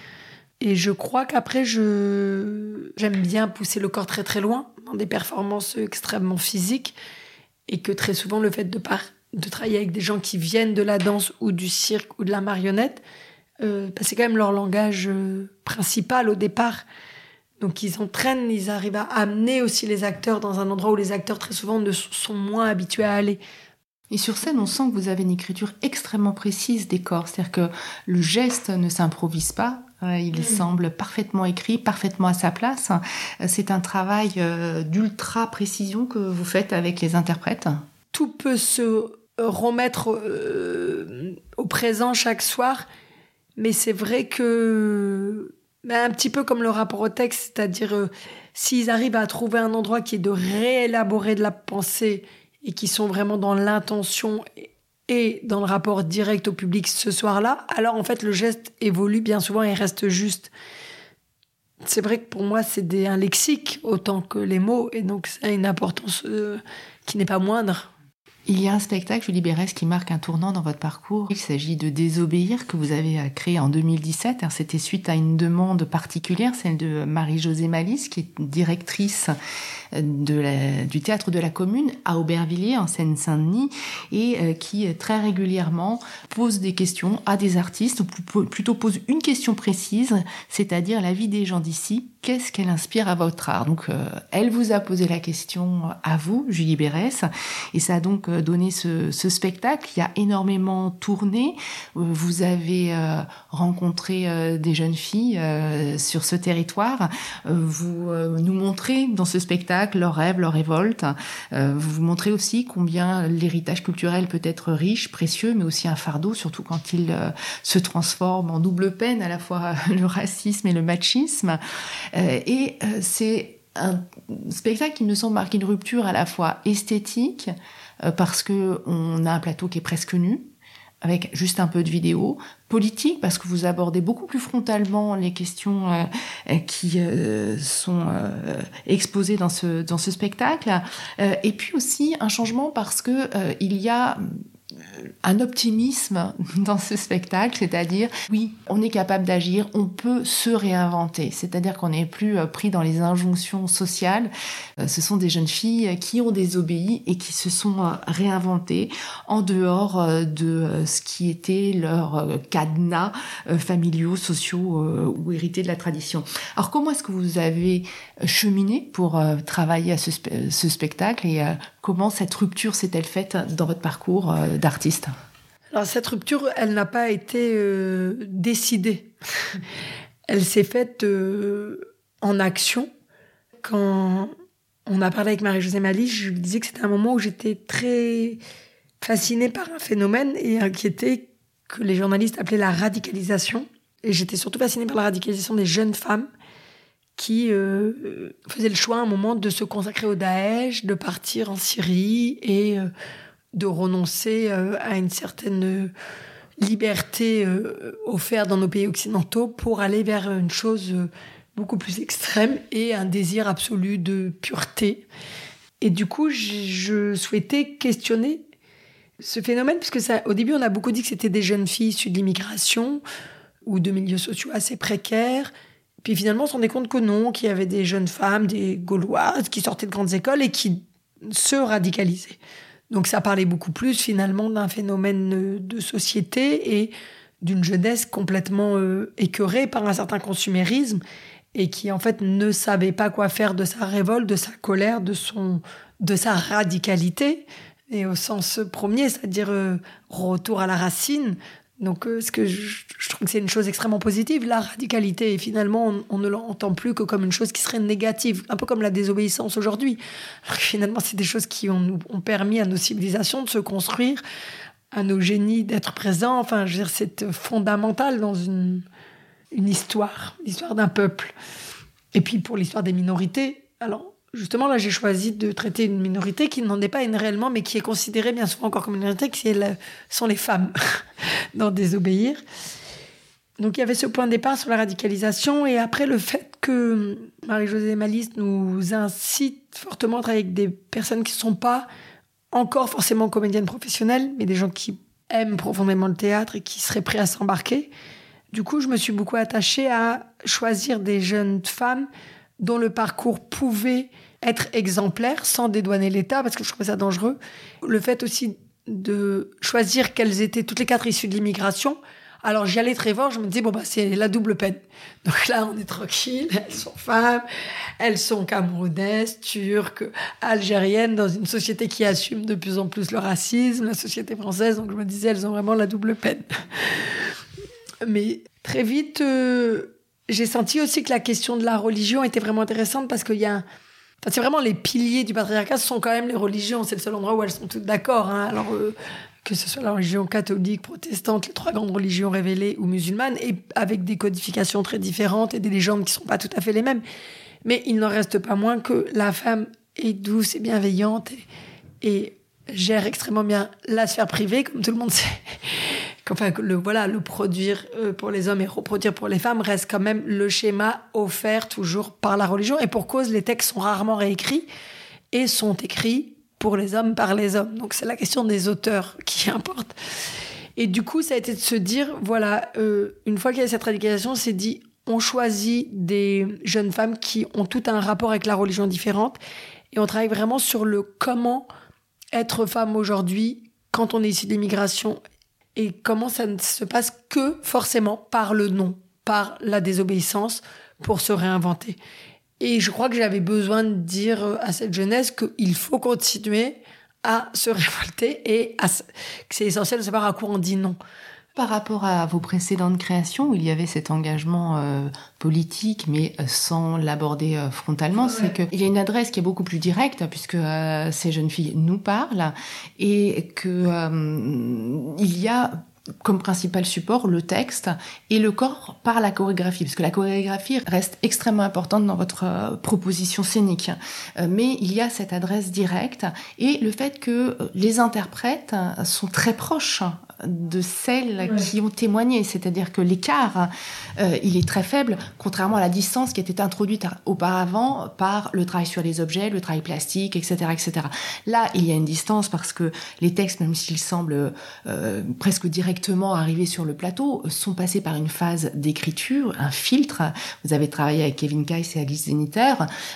Et je crois qu'après, je j'aime bien pousser le corps très très loin dans des performances extrêmement physiques, et que très souvent le fait de part de travailler avec des gens qui viennent de la danse ou du cirque ou de la marionnette, euh, bah, c'est quand même leur langage euh, principal au départ. Donc ils entraînent, ils arrivent à amener aussi les acteurs dans un endroit où les acteurs très souvent ne sont moins habitués à aller. Et sur scène, on sent que vous avez une écriture extrêmement précise des corps. C'est-à-dire que le geste ne s'improvise pas. Euh, il mm. semble parfaitement écrit, parfaitement à sa place. C'est un travail d'ultra précision que vous faites avec les interprètes. Tout peut se remettre euh, au présent chaque soir. Mais c'est vrai que, un petit peu comme le rapport au texte, c'est-à-dire euh, s'ils arrivent à trouver un endroit qui est de réélaborer de la pensée et qui sont vraiment dans l'intention et dans le rapport direct au public ce soir-là, alors en fait le geste évolue bien souvent et reste juste. C'est vrai que pour moi c'est un lexique autant que les mots et donc ça a une importance euh, qui n'est pas moindre. Il y a un spectacle, Julie Bérès, qui marque un tournant dans votre parcours. Il s'agit de Désobéir, que vous avez créé en 2017. C'était suite à une demande particulière, celle de Marie-Josée Malice, qui est directrice de du théâtre de la commune à Aubervilliers en Seine-Saint-Denis et euh, qui euh, très régulièrement pose des questions à des artistes ou plutôt pose une question précise, c'est-à-dire la vie des gens d'ici. Qu'est-ce qu'elle inspire à votre art? Donc, euh, elle vous a posé la question à vous, Julie Bérès, et ça a donc donné ce spectacle qui a énormément tourné. Vous avez rencontré des jeunes filles sur ce territoire. Vous nous montrez dans ce spectacle leurs rêves, leurs révoltes. Euh, vous vous montrez aussi combien l'héritage culturel peut être riche, précieux, mais aussi un fardeau, surtout quand il euh, se transforme en double peine, à la fois le racisme et le machisme. Euh, et c'est un spectacle qui me semble marquer une rupture à la fois esthétique, parce que on a un plateau qui est presque nu, avec juste un peu de vidéo, politique, parce que vous abordez beaucoup plus frontalement les questions euh, qui euh, sont euh, exposées dans ce, dans ce spectacle, et puis aussi un changement parce que il y a un optimisme dans ce spectacle, c'est-à-dire, oui, on est capable d'agir, on peut se réinventer, c'est-à-dire qu'on n'est plus euh, pris dans les injonctions sociales. Euh, ce sont des jeunes filles qui ont désobéi et qui se sont réinventées en dehors de ce qui était leur cadenas familiaux, sociaux ou hérités de la tradition. Alors, comment est-ce que vous avez cheminé pour travailler à ce, ce spectacle et comment cette rupture s'est-elle faite dans votre parcours euh, d'artiste? Alors cette rupture, elle n'a pas été euh, décidée. elle s'est faite euh, en action. Quand on a parlé avec Marie-Josée Mali, je lui disais que c'était un moment où j'étais très fascinée par un phénomène et inquiétée que les journalistes appelaient la radicalisation. Et j'étais surtout fascinée par la radicalisation des jeunes femmes qui faisaient le choix à un moment de se consacrer au Daesh, de partir en Syrie et de renoncer euh, à une certaine euh, liberté euh, offerte dans nos pays occidentaux pour aller vers une chose beaucoup plus extrême et un désir absolu de pureté. Et du coup, je souhaitais questionner ce phénomène, puisque ça, au début, on a beaucoup dit que c'était des jeunes filles issues de l'immigration ou de milieux sociaux assez précaires. Puis finalement, on se rendait compte que non, qu'il y avait des jeunes femmes, des Gauloises, qui sortaient de grandes écoles et qui se radicalisaient. Donc ça parlait beaucoup plus finalement d'un phénomène de société et d'une jeunesse complètement euh, écœurée par un certain consumérisme et qui en fait ne savait pas quoi faire de sa révolte, de sa colère, de son de sa radicalité et au sens premier, c'est-à-dire euh, retour à la racine, donc, euh, ce que je, trouve que c'est une chose extrêmement positive, la radicalité. Et finalement, on, ne l'entend plus que comme une chose qui serait négative, un peu comme la désobéissance aujourd'hui. Finalement, c'est des choses qui ont, ont, permis à nos civilisations de se construire, à nos génies d'être présents. Enfin, je veux dire, c'est fondamental dans une, une histoire, l'histoire d'un peuple. Et puis, pour l'histoire des minorités, alors, Justement, là, j'ai choisi de traiter une minorité qui n'en est pas une réellement, mais qui est considérée bien souvent encore comme une minorité, qui sont les femmes dans Désobéir. Donc il y avait ce point de départ sur la radicalisation, et après le fait que Marie-Josée Malice nous incite fortement à travailler avec des personnes qui ne sont pas encore forcément comédiennes professionnelles, mais des gens qui aiment profondément le théâtre et qui seraient prêts à s'embarquer. Du coup, je me suis beaucoup attachée à choisir des jeunes femmes dont le parcours pouvait être exemplaire sans dédouaner l'État, parce que je trouvais ça dangereux. Le fait aussi de choisir qu'elles étaient toutes les quatre issues de l'immigration. Alors j'y allais très fort, je me disais, bon, bah, c'est la double peine. Donc là, on est tranquille, elles sont femmes, elles sont camerounaises, turques, algériennes, dans une société qui assume de plus en plus le racisme, la société française, donc je me disais, elles ont vraiment la double peine. Mais très vite, euh, j'ai senti aussi que la question de la religion était vraiment intéressante parce qu'il y a. Enfin, c'est vraiment les piliers du patriarcat, ce sont quand même les religions. C'est le seul endroit où elles sont toutes d'accord. Hein. Alors, euh, que ce soit la religion catholique, protestante, les trois grandes religions révélées ou musulmanes, et avec des codifications très différentes et des légendes qui sont pas tout à fait les mêmes. Mais il n'en reste pas moins que la femme est douce et bienveillante et gère extrêmement bien la sphère privée, comme tout le monde sait enfin le voilà le produire euh, pour les hommes et reproduire pour les femmes reste quand même le schéma offert toujours par la religion. Et pour cause les textes sont rarement réécrits et sont écrits pour les hommes par les hommes. Donc c'est la question des auteurs qui importe. Et du coup ça a été de se dire voilà euh, une fois qu'il y a cette radicalisation c'est dit on choisit des jeunes femmes qui ont tout un rapport avec la religion différente et on travaille vraiment sur le comment être femme aujourd'hui quand on est issu de l'immigration et comment ça ne se passe que forcément par le non, par la désobéissance pour se réinventer. Et je crois que j'avais besoin de dire à cette jeunesse qu'il faut continuer à se révolter et que c'est essentiel de savoir à quoi on dit non. Par rapport à vos précédentes créations, où il y avait cet engagement euh, politique, mais euh, sans l'aborder euh, frontalement, c'est qu'il y a une adresse qui est beaucoup plus directe, puisque ces jeunes filles nous parlent, et que il y a comme principal support le texte et le corps par la chorégraphie, parce que la chorégraphie reste extrêmement importante dans votre proposition scénique. mais il y a cette adresse directe et le fait que les interprètes sont très proches de celles qui ont témoigné. C'est-à-dire que l'écart, euh, il est très faible, contrairement à la distance qui était introduite auparavant par le travail sur les objets, le travail plastique, etc., etc. Là, il y a une distance parce que les textes, même s'ils semblent euh, presque directement arriver sur le plateau, sont passés par une phase d'écriture, un filtre. Vous avez travaillé avec Kevin Keiss et Alice Zeniter,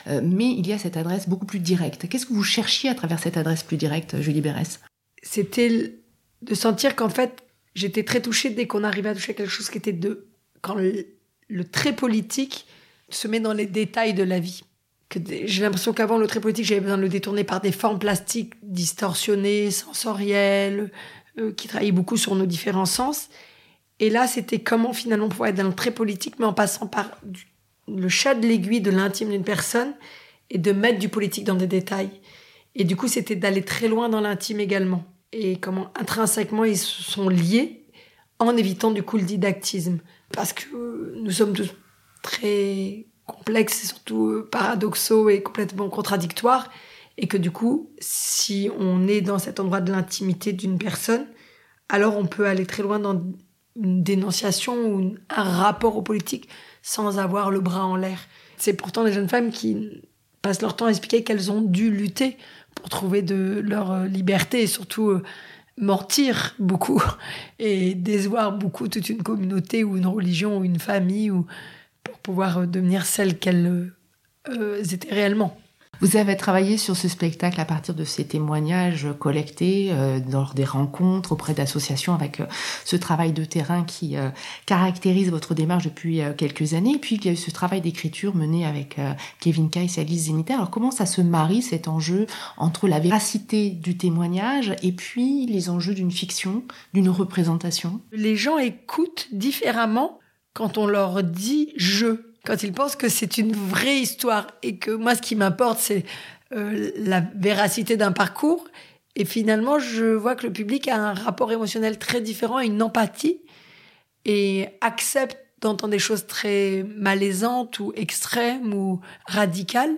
euh, mais il y a cette adresse beaucoup plus directe. Qu'est-ce que vous cherchiez à travers cette adresse plus directe, Julie Bérès? C'était de sentir qu'en fait, j'étais très touchée dès qu'on arrivait à toucher quelque chose qui était de quand le, trait politique se met dans les détails de la vie. J'ai l'impression qu'avant, le trait politique, j'avais besoin de le détourner par des formes plastiques distorsionnées, sensorielles, euh, qui travaillaient beaucoup sur nos différents sens. Et là, c'était comment finalement pouvoir être dans le trait politique, mais en passant par le chat de l'aiguille de l'intime d'une personne et de mettre du politique dans des détails. Et du coup, c'était d'aller très loin dans l'intime également et comment intrinsèquement ils sont liés en évitant du coup le didactisme. Parce que nous sommes tous très complexes et surtout euh, paradoxaux et complètement contradictoires. Et que du coup, si on est dans cet endroit de l'intimité d'une personne, alors on peut aller très loin dans une dénonciation ou un rapport aux politiques sans avoir le bras en l'air. C'est pourtant des jeunes femmes qui passent leur temps à expliquer qu'elles ont dû lutter pour trouver de leur euh, liberté et surtout euh, mentir beaucoup et décevoir beaucoup toute une communauté ou une religion ou une famille ou pour pouvoir euh, devenir celles qu'elles étaient réellement. Vous avez travaillé sur ce spectacle à partir de ces témoignages collectés euh, lors des rencontres auprès d'associations avec euh, ce travail de terrain qui euh, caractérise votre démarche depuis quelques années. Et puis il y a eu ce travail d'écriture mené avec Kevin Kais et Alice Zeniter. Alors comment ça se marie cet enjeu entre la véracité du témoignage et puis les enjeux d'une fiction, d'une représentation? Les gens écoutent différemment quand on leur dit je quand ils pensent que c'est une vraie histoire et que moi, ce qui m'importe, c'est euh, la véracité d'un parcours. Et finalement, je vois que le public a un rapport émotionnel très différent, une empathie, et accepte d'entendre des choses très malaisantes ou extrêmes ou radicales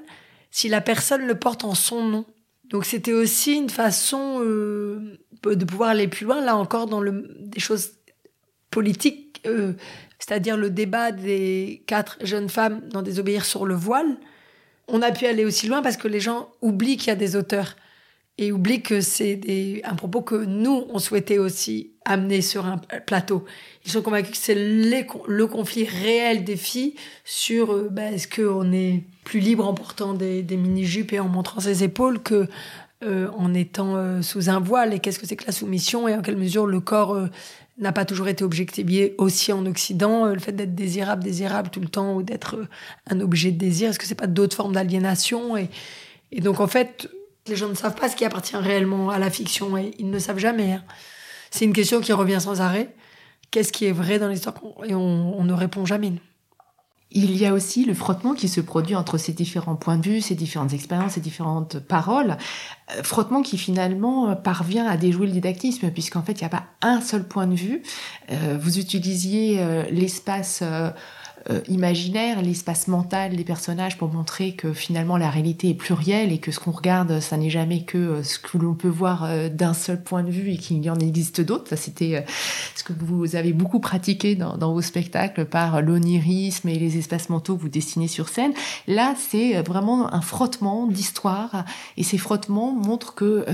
si la personne le porte en son nom. Donc c'était aussi une façon euh, de pouvoir aller plus loin, là encore, dans le, des choses politiques. Euh, c'est-à-dire le débat des quatre jeunes femmes dans Désobéir sur le voile, on a pu aller aussi loin parce que les gens oublient qu'il y a des auteurs et oublient que c'est un propos que nous, on souhaitait aussi amener sur un plateau. Ils sont convaincus que c'est le conflit réel des filles sur euh, bah, est-ce qu'on est plus libre en portant des, mini-jupes et en montrant ses épaules que euh, en étant euh, sous un voile et qu'est-ce que c'est que la soumission et en quelle mesure le corps n'a pas toujours été objectivé aussi en Occident. Euh, le fait d'être désirable, désirable tout le temps, ou d'être euh, un objet de désir, est-ce que c'est pas d'autres formes d'aliénation et, et, donc en fait, les gens ne savent pas ce qui appartient réellement à la fiction et ils ne savent jamais. Hein. C'est une question qui revient sans arrêt. Qu'est-ce qui est vrai dans l'histoire Et on ne répond jamais. Il y a aussi le frottement qui se produit entre ces différents points de vue, ces différentes expériences, ces différentes paroles. Euh, frottement qui finalement parvient à déjouer le didactisme, puisqu'en fait, il n'y a pas un seul point de vue. Euh, vous utilisiez euh, l'espace euh, imaginaire, l'espace mental des personnages pour montrer que finalement la réalité est plurielle et que ce qu'on regarde, ça n'est jamais que euh, ce que l'on peut voir euh, d'un seul point de vue et qu'il y en existe d'autres. Ça, c'était ce que vous avez beaucoup pratiqué dans, vos spectacles par l'onirisme et les espaces mentaux que vous dessinez sur scène. Là, c'est vraiment un frottement d'histoire et ces frottements montrent que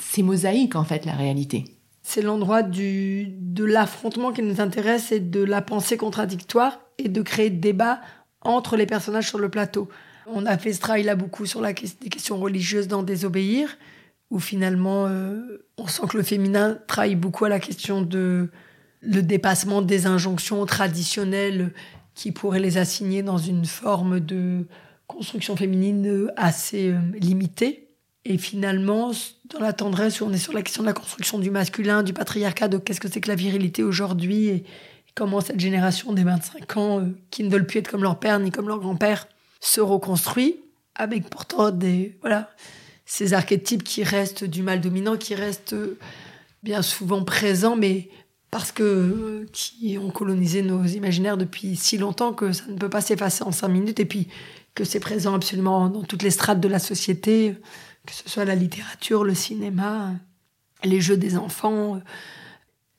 c'est mosaïque en fait la réalité. C'est l'endroit du, de l'affrontement qui nous intéresse et de la pensée contradictoire et de créer des débats entre les personnages sur le plateau. On a fait ce travail-là beaucoup sur la, questions religieuses dans Désobéir, où finalement euh, on sent que le féminin travaille beaucoup à la question de le dépassement des injonctions traditionnelles qui pourraient les assigner dans une forme de construction féminine assez euh, limitée. Et finalement, dans la tendresse, où on est sur la question de la construction du masculin, du patriarcat, de qu'est-ce que c'est que la virilité aujourd'hui, et, comment cette génération des 25 ans, euh, qui ne veulent plus être comme leur père ni comme leur grand-père, se reconstruit, avec pourtant des, voilà, ces archétypes qui restent du mal dominant, qui restent euh, bien souvent présents, mais parce que euh, qui ont colonisé nos imaginaires depuis si longtemps que ça ne peut pas s'effacer en cinq minutes, et puis que c'est présent absolument dans toutes les strates de la société, que ce soit la littérature, le cinéma, les jeux des enfants,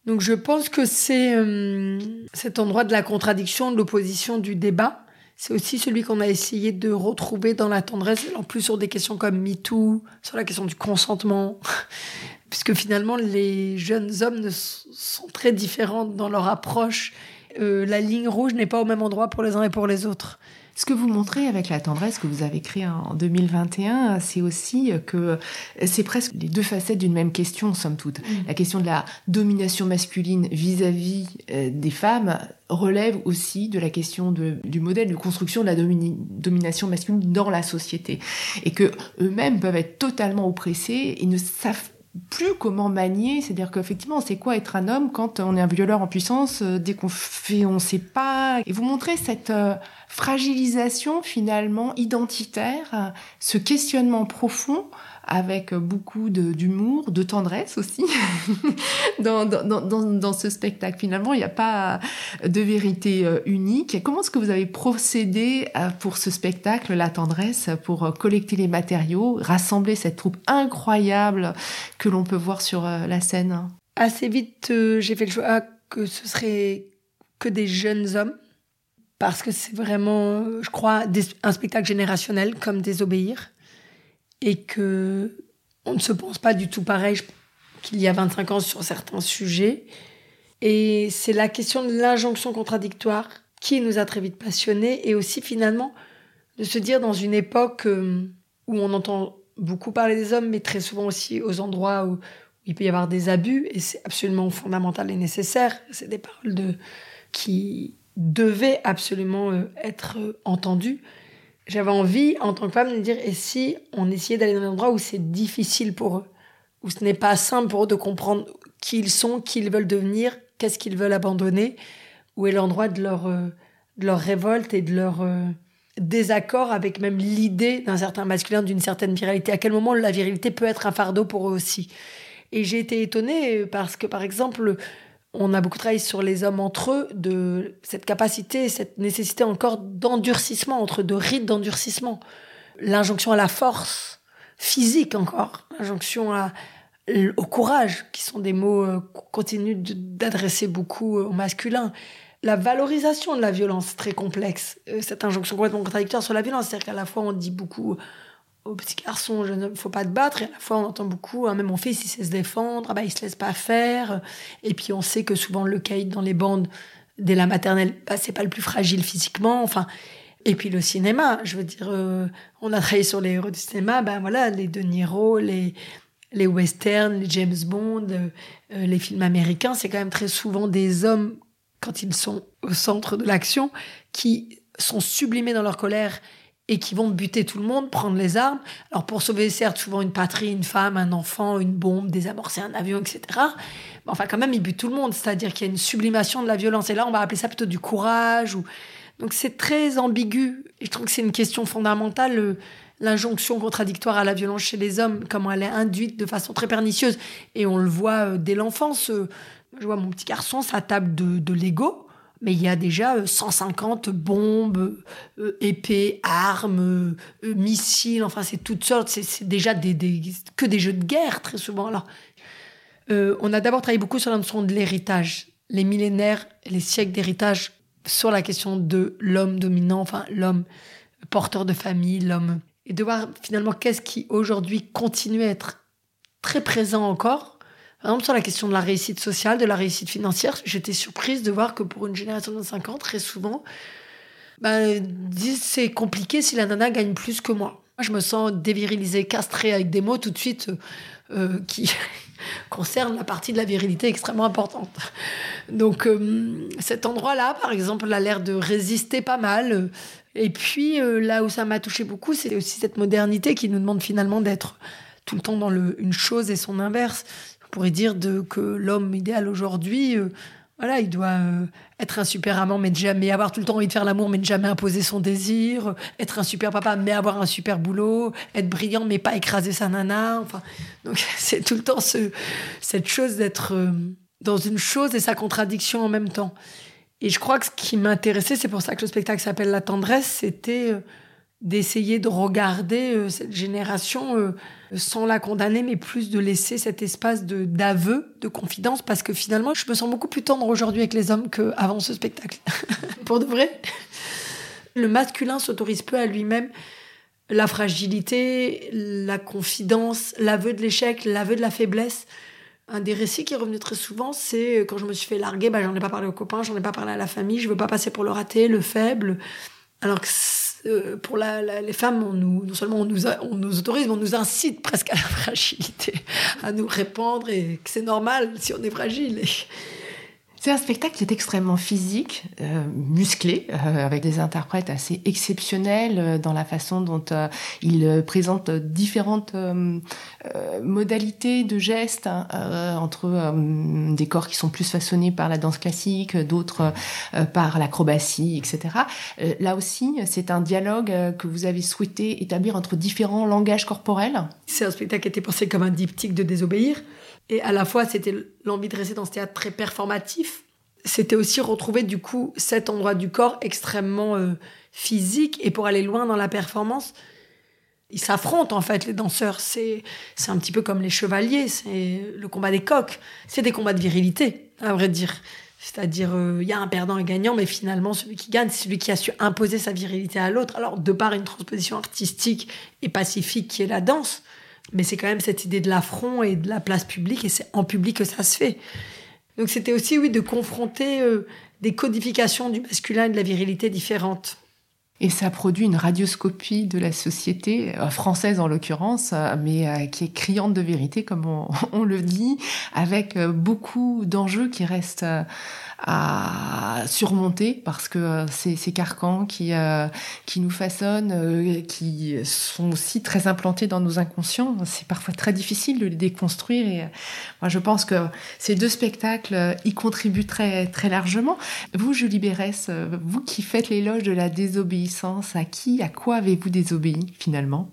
Donc je pense que c'est euh, cet endroit de la contradiction, de l'opposition, du débat. C'est aussi celui qu'on a essayé de retrouver dans la tendresse, en plus sur des questions comme MeToo, sur la question du consentement, puisque finalement les jeunes hommes sont très différents dans leur approche. Euh, la ligne rouge n'est pas au même endroit pour les uns et pour les autres. Ce que vous montrez avec la tendresse que vous avez créée en 2021, c'est aussi que c'est presque les deux facettes d'une même question, somme toute. Mm. La question de la domination masculine vis-à-vis euh, des femmes relève aussi de la question du modèle de construction de la domination masculine dans la société. Et que eux-mêmes peuvent être totalement oppressés et ne savent plus comment manier, c'est-à-dire qu'effectivement, c'est quoi être un homme quand on est un violeur en puissance, euh, dès qu'on fait, on sait pas. Et vous montrez cette euh, fragilisation finalement identitaire, ce questionnement profond avec beaucoup d'humour, de, tendresse aussi dans, ce spectacle. Finalement, il n'y a pas de vérité euh, unique. Comment est-ce que vous avez procédé euh, pour ce spectacle, La tendresse, pour euh, collecter les matériaux, rassembler cette troupe incroyable que l'on peut voir sur la scène? Assez vite, j'ai fait le choix que ce serait que des jeunes hommes parce que c'est vraiment, je crois, un spectacle générationnel comme Désobéir et que on ne se pense pas du tout pareil qu'il y a 25 ans sur certains sujets. Et c'est la question de l'injonction contradictoire qui nous a très vite passionnés et aussi finalement de se dire dans une époque euh, où on entend beaucoup parler des hommes, mais très souvent aussi aux endroits où, il peut y avoir des abus, et c'est absolument fondamental et nécessaire. C'est des paroles de, qui devaient absolument euh, être euh, entendues j'avais envie, en tant que femme, de me dire et si on essayait d'aller dans un endroit où c'est difficile pour eux, où ce n'est pas simple pour eux de comprendre qui ils sont, qui ils veulent devenir, qu'est-ce qu'ils veulent abandonner, où est l'endroit de leur, euh, de leur révolte et de leur euh, désaccord avec même l'idée d'un certain masculin, d'une certaine virilité? À quel moment la virilité peut être un fardeau pour eux aussi? Et j'ai été étonnée parce que, par exemple, on a beaucoup travaillé sur les hommes entre eux, de cette capacité, cette nécessité encore d'endurcissement, entre deux rites d'endurcissement. L'injonction à la force physique encore, l'injonction au courage, qui sont des mots euh, qu'on continue d'adresser beaucoup au masculin. La valorisation de la violence, très complexe. Euh, cette injonction complètement contradictoire sur la violence, c'est-à-dire qu'à la fois on dit beaucoup au petit garçon, jeune homme, faut pas te battre. Et à la fois, on entend beaucoup, hein, même mon fils, il sait se défendre, ah bah, il se laisse pas faire. Et puis, on sait que souvent, le caïd dans les bandes, dès la maternelle, bah, c'est pas le plus fragile physiquement. Enfin, et puis le cinéma, je veux dire, euh, on a travaillé sur les héros du cinéma, ben voilà, les De Niro, les, les westerns, les James Bond, euh, euh, les films américains, c'est quand même très souvent des hommes, quand ils sont au centre de l'action, qui sont sublimés dans leur colère et qui vont buter tout le monde, prendre les armes. Alors pour sauver certes souvent une patrie, une femme, un enfant, une bombe, désamorcer un avion, etc. Mais enfin quand même ils butent tout le monde, c'est-à-dire qu'il y a une sublimation de la violence. Et là on va appeler ça plutôt du courage. Ou... Donc c'est très ambigu. Je trouve que c'est une question fondamentale. L'injonction contradictoire à la violence chez les hommes, comment elle est induite de façon très pernicieuse. Et on le voit euh, dès l'enfance. Euh, je vois mon petit garçon, sa table de, de Lego mais il y a déjà 150 euh, bombes, euh, épées, armes, euh, missiles, enfin c'est toutes sortes, c'est déjà que des jeux de guerre très souvent. Alors, on a d'abord travaillé beaucoup sur la notion de l'héritage, les millénaires, les siècles d'héritage sur la question de l'homme dominant, enfin l'homme porteur de famille, l'homme, et de voir finalement qu'est-ce qui aujourd'hui continue à être très présent encore par exemple, sur la question de la réussite sociale, de la réussite financière, j'étais surprise de voir que pour une génération de 50, très souvent, ben, c'est compliqué si la nana gagne plus que moi. Moi, je me sens dévirilisée, castrée avec des mots tout de suite euh, qui concernent la partie de la virilité extrêmement importante. Donc, euh, cet endroit-là, par exemple, a l'air de résister pas mal. Et puis, euh, là où ça m'a touché beaucoup, c'est aussi cette modernité qui nous demande finalement d'être tout le temps dans une chose et son inverse. On pourrait dire de, que l'homme idéal aujourd'hui, euh, voilà, il doit euh, être un super amant, mais jamais avoir tout le temps envie de faire l'amour, mais ne jamais imposer son désir, être un super papa, mais avoir un super boulot, être brillant, mais pas écraser sa nana. Enfin, donc c'est tout le temps ce, cette chose d'être euh, dans une chose et sa contradiction en même temps. Et je crois que ce qui m'intéressait, c'est pour ça que le spectacle s'appelle La tendresse, c'était d'essayer de regarder euh, cette génération euh, sans la condamner, mais plus de laisser cet espace de d'aveu, de confidence, parce que finalement, je me sens beaucoup plus tendre aujourd'hui avec les hommes qu'avant ce spectacle. Pour de vrai. Le masculin s'autorise peu à lui-même la fragilité, la confidence, l'aveu de l'échec, l'aveu de la faiblesse. Un des récits qui revenu très souvent, c'est quand je me suis fait larguer, bah, j'en ai pas parlé aux copains, j'en ai pas parlé à la famille, je veux pas passer pour le raté, le faible. Alors que euh, pour les femmes, on nous, non seulement on nous, on nous autorise, mais on nous incite presque à la fragilité, à nous répandre et que c'est normal si on est fragile. C'est un spectacle qui est extrêmement physique, euh, musclé, euh, avec des interprètes assez exceptionnels euh, dans la façon dont ils présentent différentes modalités de gestes hein, entre des corps qui sont plus façonnés par la danse classique, d'autres par l'acrobatie, etc. là aussi, c'est un dialogue que vous avez souhaité établir entre différents langages corporels. C'est un spectacle qui été pensé comme un diptyque de désobéir. Et à la fois, c'était l'envie de rester dans ce théâtre très performatif. C'était aussi retrouver du coup cet endroit du corps extrêmement euh, physique. Et pour aller loin dans la performance, ils s'affrontent en fait, les danseurs. C'est c'est un petit peu comme les chevaliers, c'est le combat des coqs. C'est des combats de virilité, à vrai dire. C'est-à-dire, euh, il y a un perdant et un gagnant, mais finalement, celui qui gagne, c'est celui qui a su imposer sa virilité à l'autre. Alors, de par une transposition artistique et pacifique qui est la danse, mais c'est quand même cette idée de l'affront et de la place publique, et c'est en public que ça se fait. Donc c'était aussi, oui, de confronter euh, des codifications du masculin et de la virilité différentes. Et ça produit une radioscopie de la société, euh, française en l'occurrence, euh, mais qui est criante de vérité, comme on, on le dit, avec beaucoup d'enjeux qui restent à surmonter parce que euh, ces, ces carcans qui, euh, qui nous façonnent, euh, qui sont aussi très implantés dans nos inconscients, c'est parfois très difficile de les déconstruire. Et moi, je pense que ces deux spectacles y contribuent très, très largement. Vous, Julie Bérès, vous qui faites l'éloge de la désobéissance, à qui, à quoi avez-vous désobéi finalement?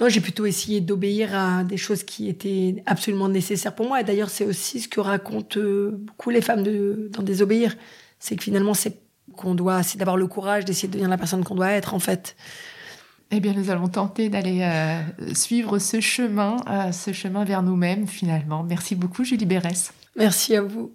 Non, j'ai plutôt essayé d'obéir à des choses qui étaient absolument nécessaires pour moi. Et d'ailleurs, c'est aussi ce que racontent euh, beaucoup les femmes de, dans Désobéir. C'est que finalement, c'est qu'on doit, c'est d'avoir le courage d'essayer de devenir la personne qu'on doit être, en fait. Eh bien, nous allons tenter d'aller euh, suivre ce chemin, euh, ce chemin vers nous-mêmes, finalement. Merci beaucoup, Julie Bérès. Merci à vous.